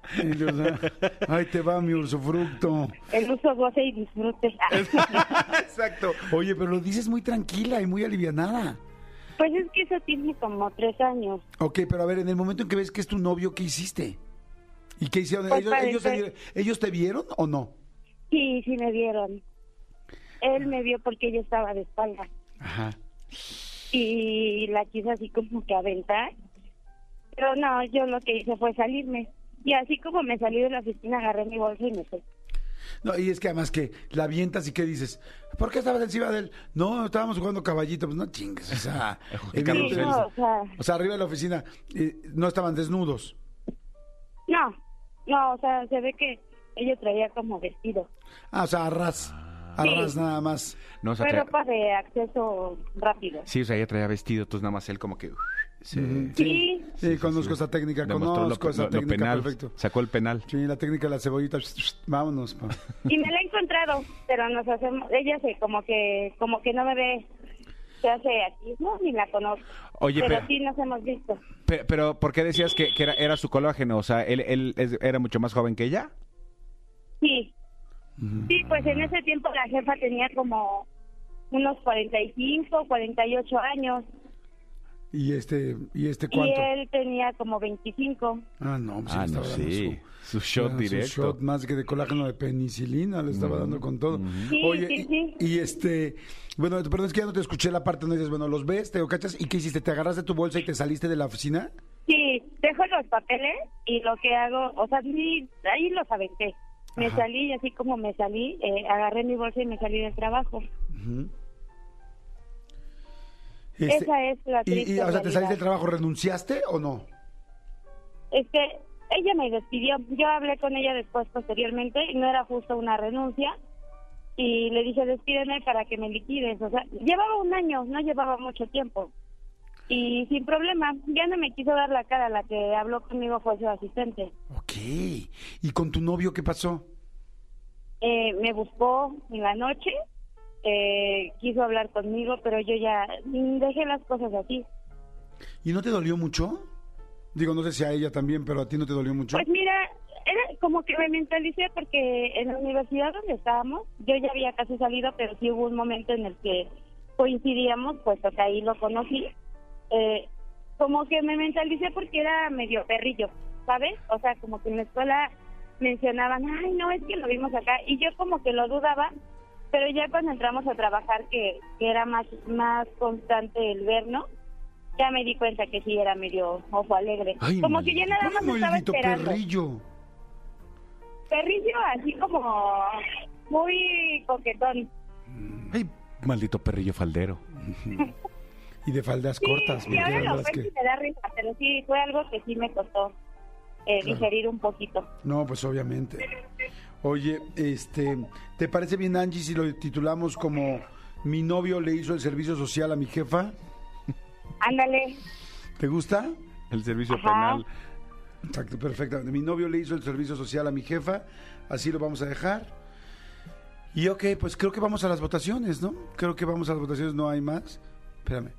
Ah, Ahí te va mi ursufructo. El uso, goce y disfrute. *laughs* Exacto. Oye, pero lo dices muy tranquila y muy alivianada. Pues es que eso tiene como tres años. Ok, pero a ver, en el momento en que ves que es tu novio, ¿qué hiciste? ¿Y qué hicieron? Pues ¿Ellos, para ellos, se empezar- vieron- ¿Ellos te vieron o no? Sí, sí me vieron. Él me vio porque yo estaba de espalda. Ajá. Y la quise así como que aventar. Pero no, yo lo que hice fue salirme. Y así como me salí de la oficina, agarré mi bolsa y me fui. No, y es que además que la avientas y qué dices, ¿por qué estabas encima de él? No, estábamos jugando caballito, pues no chingues, o sea, *laughs* El Sí, no, o sea, o sea, arriba de la oficina eh, no estaban desnudos. no, no, o sea, se ve que ella traía como vestido. Ah, o sea, arras, arras Sí. nada más. No, o sea, traía- ropa de acceso rápido. sí, o sea, ella traía vestido, entonces nada más él como que... se- Ujú, Sí. sí, conozco esa técnica, demostró lo- conozco esa lo- lo técnica, penal, perfecto. Sacó el penal. Sí, la técnica de la cebollita, vámonos. pa. Y me la he encontrado, pero nos hacemos, ella se como que, como que no me ve, se hace aquí, no, ni la conozco. Oye, pero pero, sí nos hemos visto. pe- pero ¿por qué decías que, que era, era su colágeno? O sea, ¿él, él es- era mucho más joven que ella? Sí. Sí, pues en ese tiempo la jefa tenía como unos 45, 48 años. ¿Y este, y este Y cuánto? él tenía como 25. Ah, no, pues sí Ah, le no, estaba dando sí. Su shot su directo. shot más que de colágeno de penicilina le estaba dando con todo. Sí, Oye, sí, y, sí. y este, bueno, perdón, es que ya no te escuché la parte donde dices, bueno, los ves, te cachas, ¿y qué hiciste? ¿Te agarraste tu bolsa y te saliste de la oficina? Sí, dejo los papeles y lo que hago, o sea, ahí los aventé. Me Ajá. salí y así como me salí, eh, agarré mi bolsa y me salí del trabajo. Este, Esa es la y, triste y, o sea, ¿te saliste del trabajo, renunciaste o no? Es que ella me despidió. Yo hablé con ella después, posteriormente, y no era justo una renuncia. Y le dije, despídeme para que me liquides. O sea, llevaba un año, no llevaba mucho tiempo. Y sin problema, ya no me quiso dar la cara. La que habló conmigo fue su asistente. Ok. ¿Y con tu novio qué pasó? Eh, me buscó en la noche, eh, quiso hablar conmigo, pero yo ya dejé las cosas así. ¿Y no te dolió mucho? Digo, no sé si a ella también, pero a ti no te dolió mucho. Pues mira, era como que me mentalicé porque en la universidad donde estábamos, yo ya había casi salido, pero sí hubo un momento en el que coincidíamos, puesto que ahí lo conocí. Eh, como que me mentalicé porque era medio perrillo, ¿sabes? O sea, como que en la escuela mencionaban, ay, no, es que lo vimos acá, y yo como que lo dudaba, pero ya cuando entramos a trabajar, que, que era más, más constante el vernos, ya me di cuenta que sí era medio ojo alegre. Ay, como que ya nada más ¿cómo estaba maldito esperando. perrillo? Perrillo así como muy coquetón. Ay, maldito perrillo faldero. Y de faldas cortas. Sí, porque ahora la lo que- y me da risa, pero sí fue algo que sí me costó eh, digerir un poquito. No, pues obviamente. Oye, este, ¿te parece bien, Angie, si lo titulamos como Mi novio le hizo el servicio social a mi jefa? Ándale, ¿Te gusta? El servicio Ajá. penal. Exacto, perfecto. Mi novio le hizo el servicio social a mi jefa, así lo vamos a dejar. Y ok, pues creo que vamos a las votaciones, ¿no? Creo que vamos a las votaciones, no hay más. Espérame.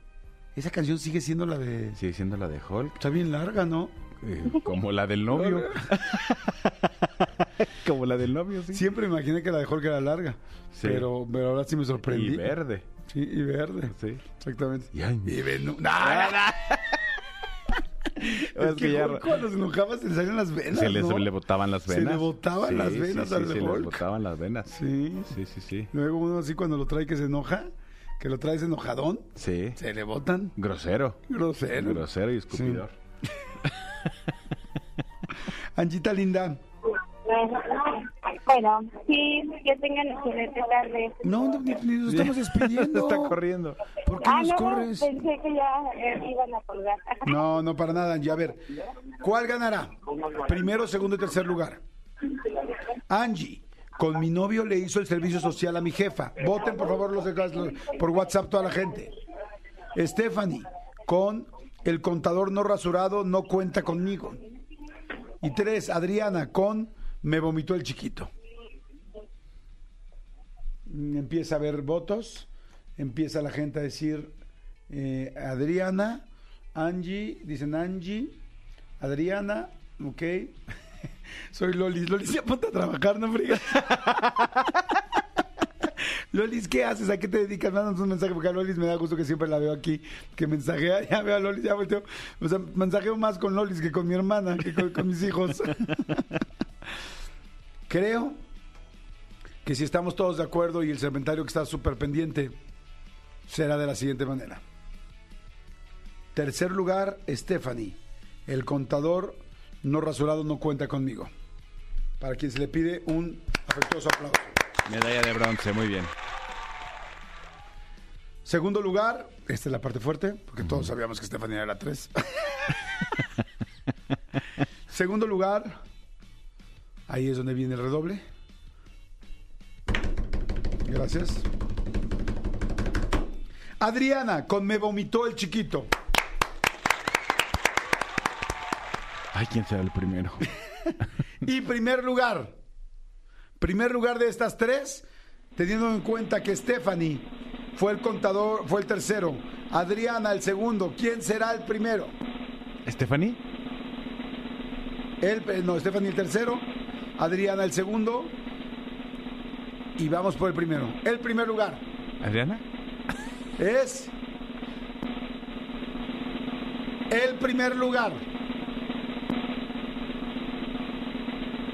Esa canción sigue siendo la de... Sigue siendo la de Hulk. Está bien larga, ¿no? eh, como la del novio. *laughs* *laughs* como la del novio, sí. Siempre imaginé que la de Hulk era larga. Sí. Pero, pero ahora sí me sorprendí. Y verde. Sí, y verde. Sí. Exactamente. Y ay, Y ven- no, no, no. *laughs* Es que ya- cuando se enojaba se le salían las venas, Se les, ¿no? le botaban las Se venas. le botaban las Sí, venas sí, al sí, se les botaban las venas. Sí. Sí, sí, sí. Luego uno así cuando lo trae que se enoja, que lo traes enojadón, Sí. se le botan. Grosero. Grosero. Grosero y escupidor. *laughs* Anchita linda. Bueno, sí, que tengan excelente tarde. No, no, nos estamos despidiendo. *laughs* Está corriendo. ¿Por qué Ah, nos no, corres? pensé que ya eh, iban a colgar. *laughs* No, no, para nada, Angie. A ver, ¿cuál ganará? Primero, segundo y tercer lugar. Angie, con mi novio le hizo el servicio social a mi jefa. Voten, por favor, los, los- por WhatsApp toda la gente. Stephanie, con el contador no rasurado no cuenta conmigo. Y tres, Adriana, con me vomitó el chiquito. Empieza a haber votos, empieza la gente a decir eh, Adriana, Angie, dicen Angie, Adriana, ok. *laughs* Soy Lolis. Lolis se apunta a trabajar, no frigas. *laughs* Lolis, ¿qué haces? ¿A qué te dedicas? Mándanos un mensaje porque a Lolis me da gusto que siempre la veo aquí, que mensajea. *laughs* Ya veo a Lolis, ya volteo. O sea, mensajeo más con Lolis que con mi hermana, que con, con mis hijos. Creo que si estamos todos de acuerdo y el cementerio que está súper pendiente, será de la siguiente manera. Tercer lugar, Stephanie. El contador no rasurado no cuenta conmigo. Para quien se le pide un afectuoso aplauso. Medalla de bronce, muy bien. Segundo lugar, esta es la parte fuerte, porque todos sabíamos que Stephanie era la 3. *laughs* Segundo lugar, ahí es donde viene el redoble. Gracias. Adriana, con me vomitó el chiquito. Ay, ¿quién será el primero? *laughs* Y primer lugar, primer lugar de estas tres, teniendo en cuenta que Stephanie fue el contador, fue el tercero, Adriana el segundo, ¿quién será el primero? ¿Stephanie? Eh, no, Stephanie el tercero, Adriana el segundo, y vamos por el primero. El primer lugar ¿Adriana? es El primer lugar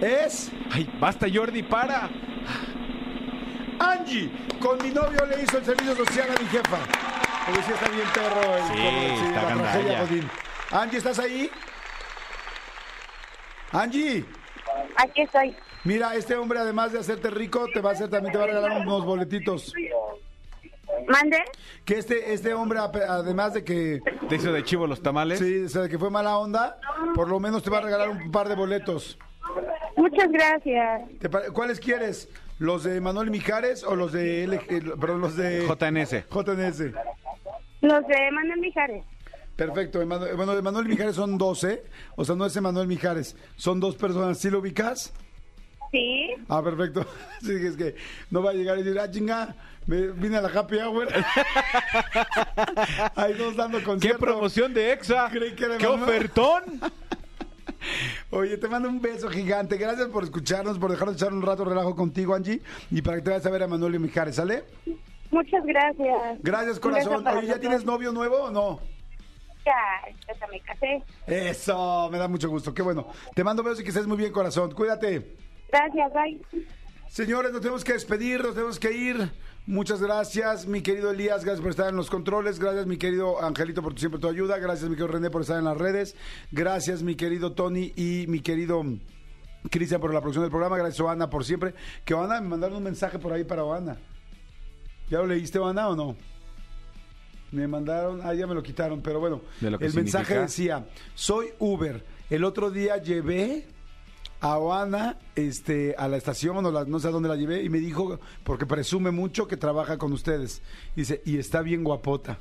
es Ay, basta Jordi, para. Angie. Con mi novio le hizo el servicio social a mi jefa. Porque sí está bien perro. El, Sí, está la. Angie, ¿estás ahí? Angie. Aquí estoy. Mira, este hombre además de hacerte rico, te va a hacer también te va a regalar unos boletitos. ¿Mande? Que este este hombre además de que Te hizo de chivo los tamales. sí, o sea, de que fue mala onda, por lo menos te va a regalar un par de boletos. Muchas gracias. ¿Te pare- ¿Cuáles quieres? ¿Los de Manuel Mijares o los de L, perdón, los de JNS. JNS? Los de Manuel Mijares. Perfecto, Emanu- bueno, de Manuel Mijares son 12, o sea, no es Emanuel Mijares, son dos personas, ¿sí lo ubicas? Sí. Ah, perfecto. *laughs* Sí, es que no va a llegar y decir, ah, chinga, me vine a la happy hour. *laughs* Ahí dos dando ¡Qué concierto. promoción de EXA! Creí que era ¡Qué ofertón! *laughs* Oye, te mando un beso gigante. Gracias por escucharnos, por dejarnos echar un rato de relajo contigo, Angie. Y para que te vayas a ver a Manuel Mijares, ¿sale? Muchas gracias. Gracias, corazón. Oye, ¿ya tienes novio nuevo o no? Ya, ya me casé. Eso, me da mucho gusto. Qué bueno. Te mando besos y que estés muy bien, corazón. Cuídate. Gracias, bye. Señores, nos tenemos que despedir, nos tenemos que ir. Muchas gracias, mi querido Elías, gracias por estar en los controles. Gracias, mi querido Angelito, por tu- siempre tu ayuda. Gracias, mi querido René, por estar en las redes. Gracias, mi querido Tony y mi querido Cristian, por la producción del programa. Gracias, Oana, por siempre. Que Oana, me mandaron un mensaje por ahí para Oana. ¿Ya lo leíste, Oana, o no? Me mandaron, ah, ya me lo quitaron, pero bueno. ¿De lo que el mensaje decía, soy Uber. El otro día llevé a Oana este, a la estación, o la- no sé a dónde la llevé, y me dijo, porque presume mucho que trabaja con ustedes. Dice, y está bien guapota.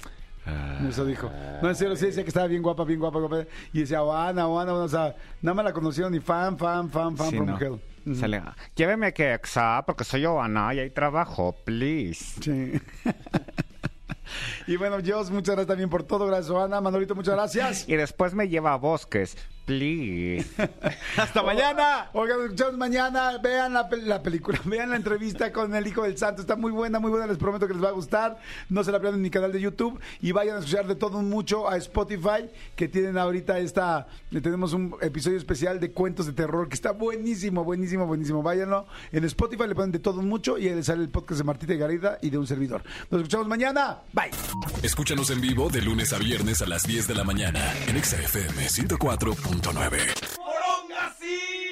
Eso dijo. No, en serio, sí decía que estaba bien guapa, bien guapa, guapa. Y decía, Oana, Oana, Oana", o sea, nada más la conocieron ni fan, fan, fan, fan, Sí, from no. hell. Ujú. Sale, lléveme que exa, porque soy Joana y ahí trabajo, please. Sí. *laughs* y bueno, Dios, muchas gracias también por todo. Gracias, Oana. Manolito, muchas gracias. Y después me lleva a bosques, Please. *laughs* Hasta mañana. Oigan, escuchamos mañana. Vean la, película, *laughs* vean la entrevista con el Hijo del Santo. Está muy buena, muy buena. Les prometo que les va a gustar. No se la pierdan en mi canal de YouTube. Y vayan a escuchar de todo mucho a Spotify, que tienen ahorita esta. Tenemos un episodio especial de cuentos de terror que está buenísimo, buenísimo, buenísimo. Váyanlo. En Spotify le ponen de todo mucho y ahí les sale el podcast de Martita y Garida y de un servidor. Nos escuchamos mañana. Bye. Escúchanos en vivo de lunes a viernes a las 10 de la mañana en XFM 104. 106.9.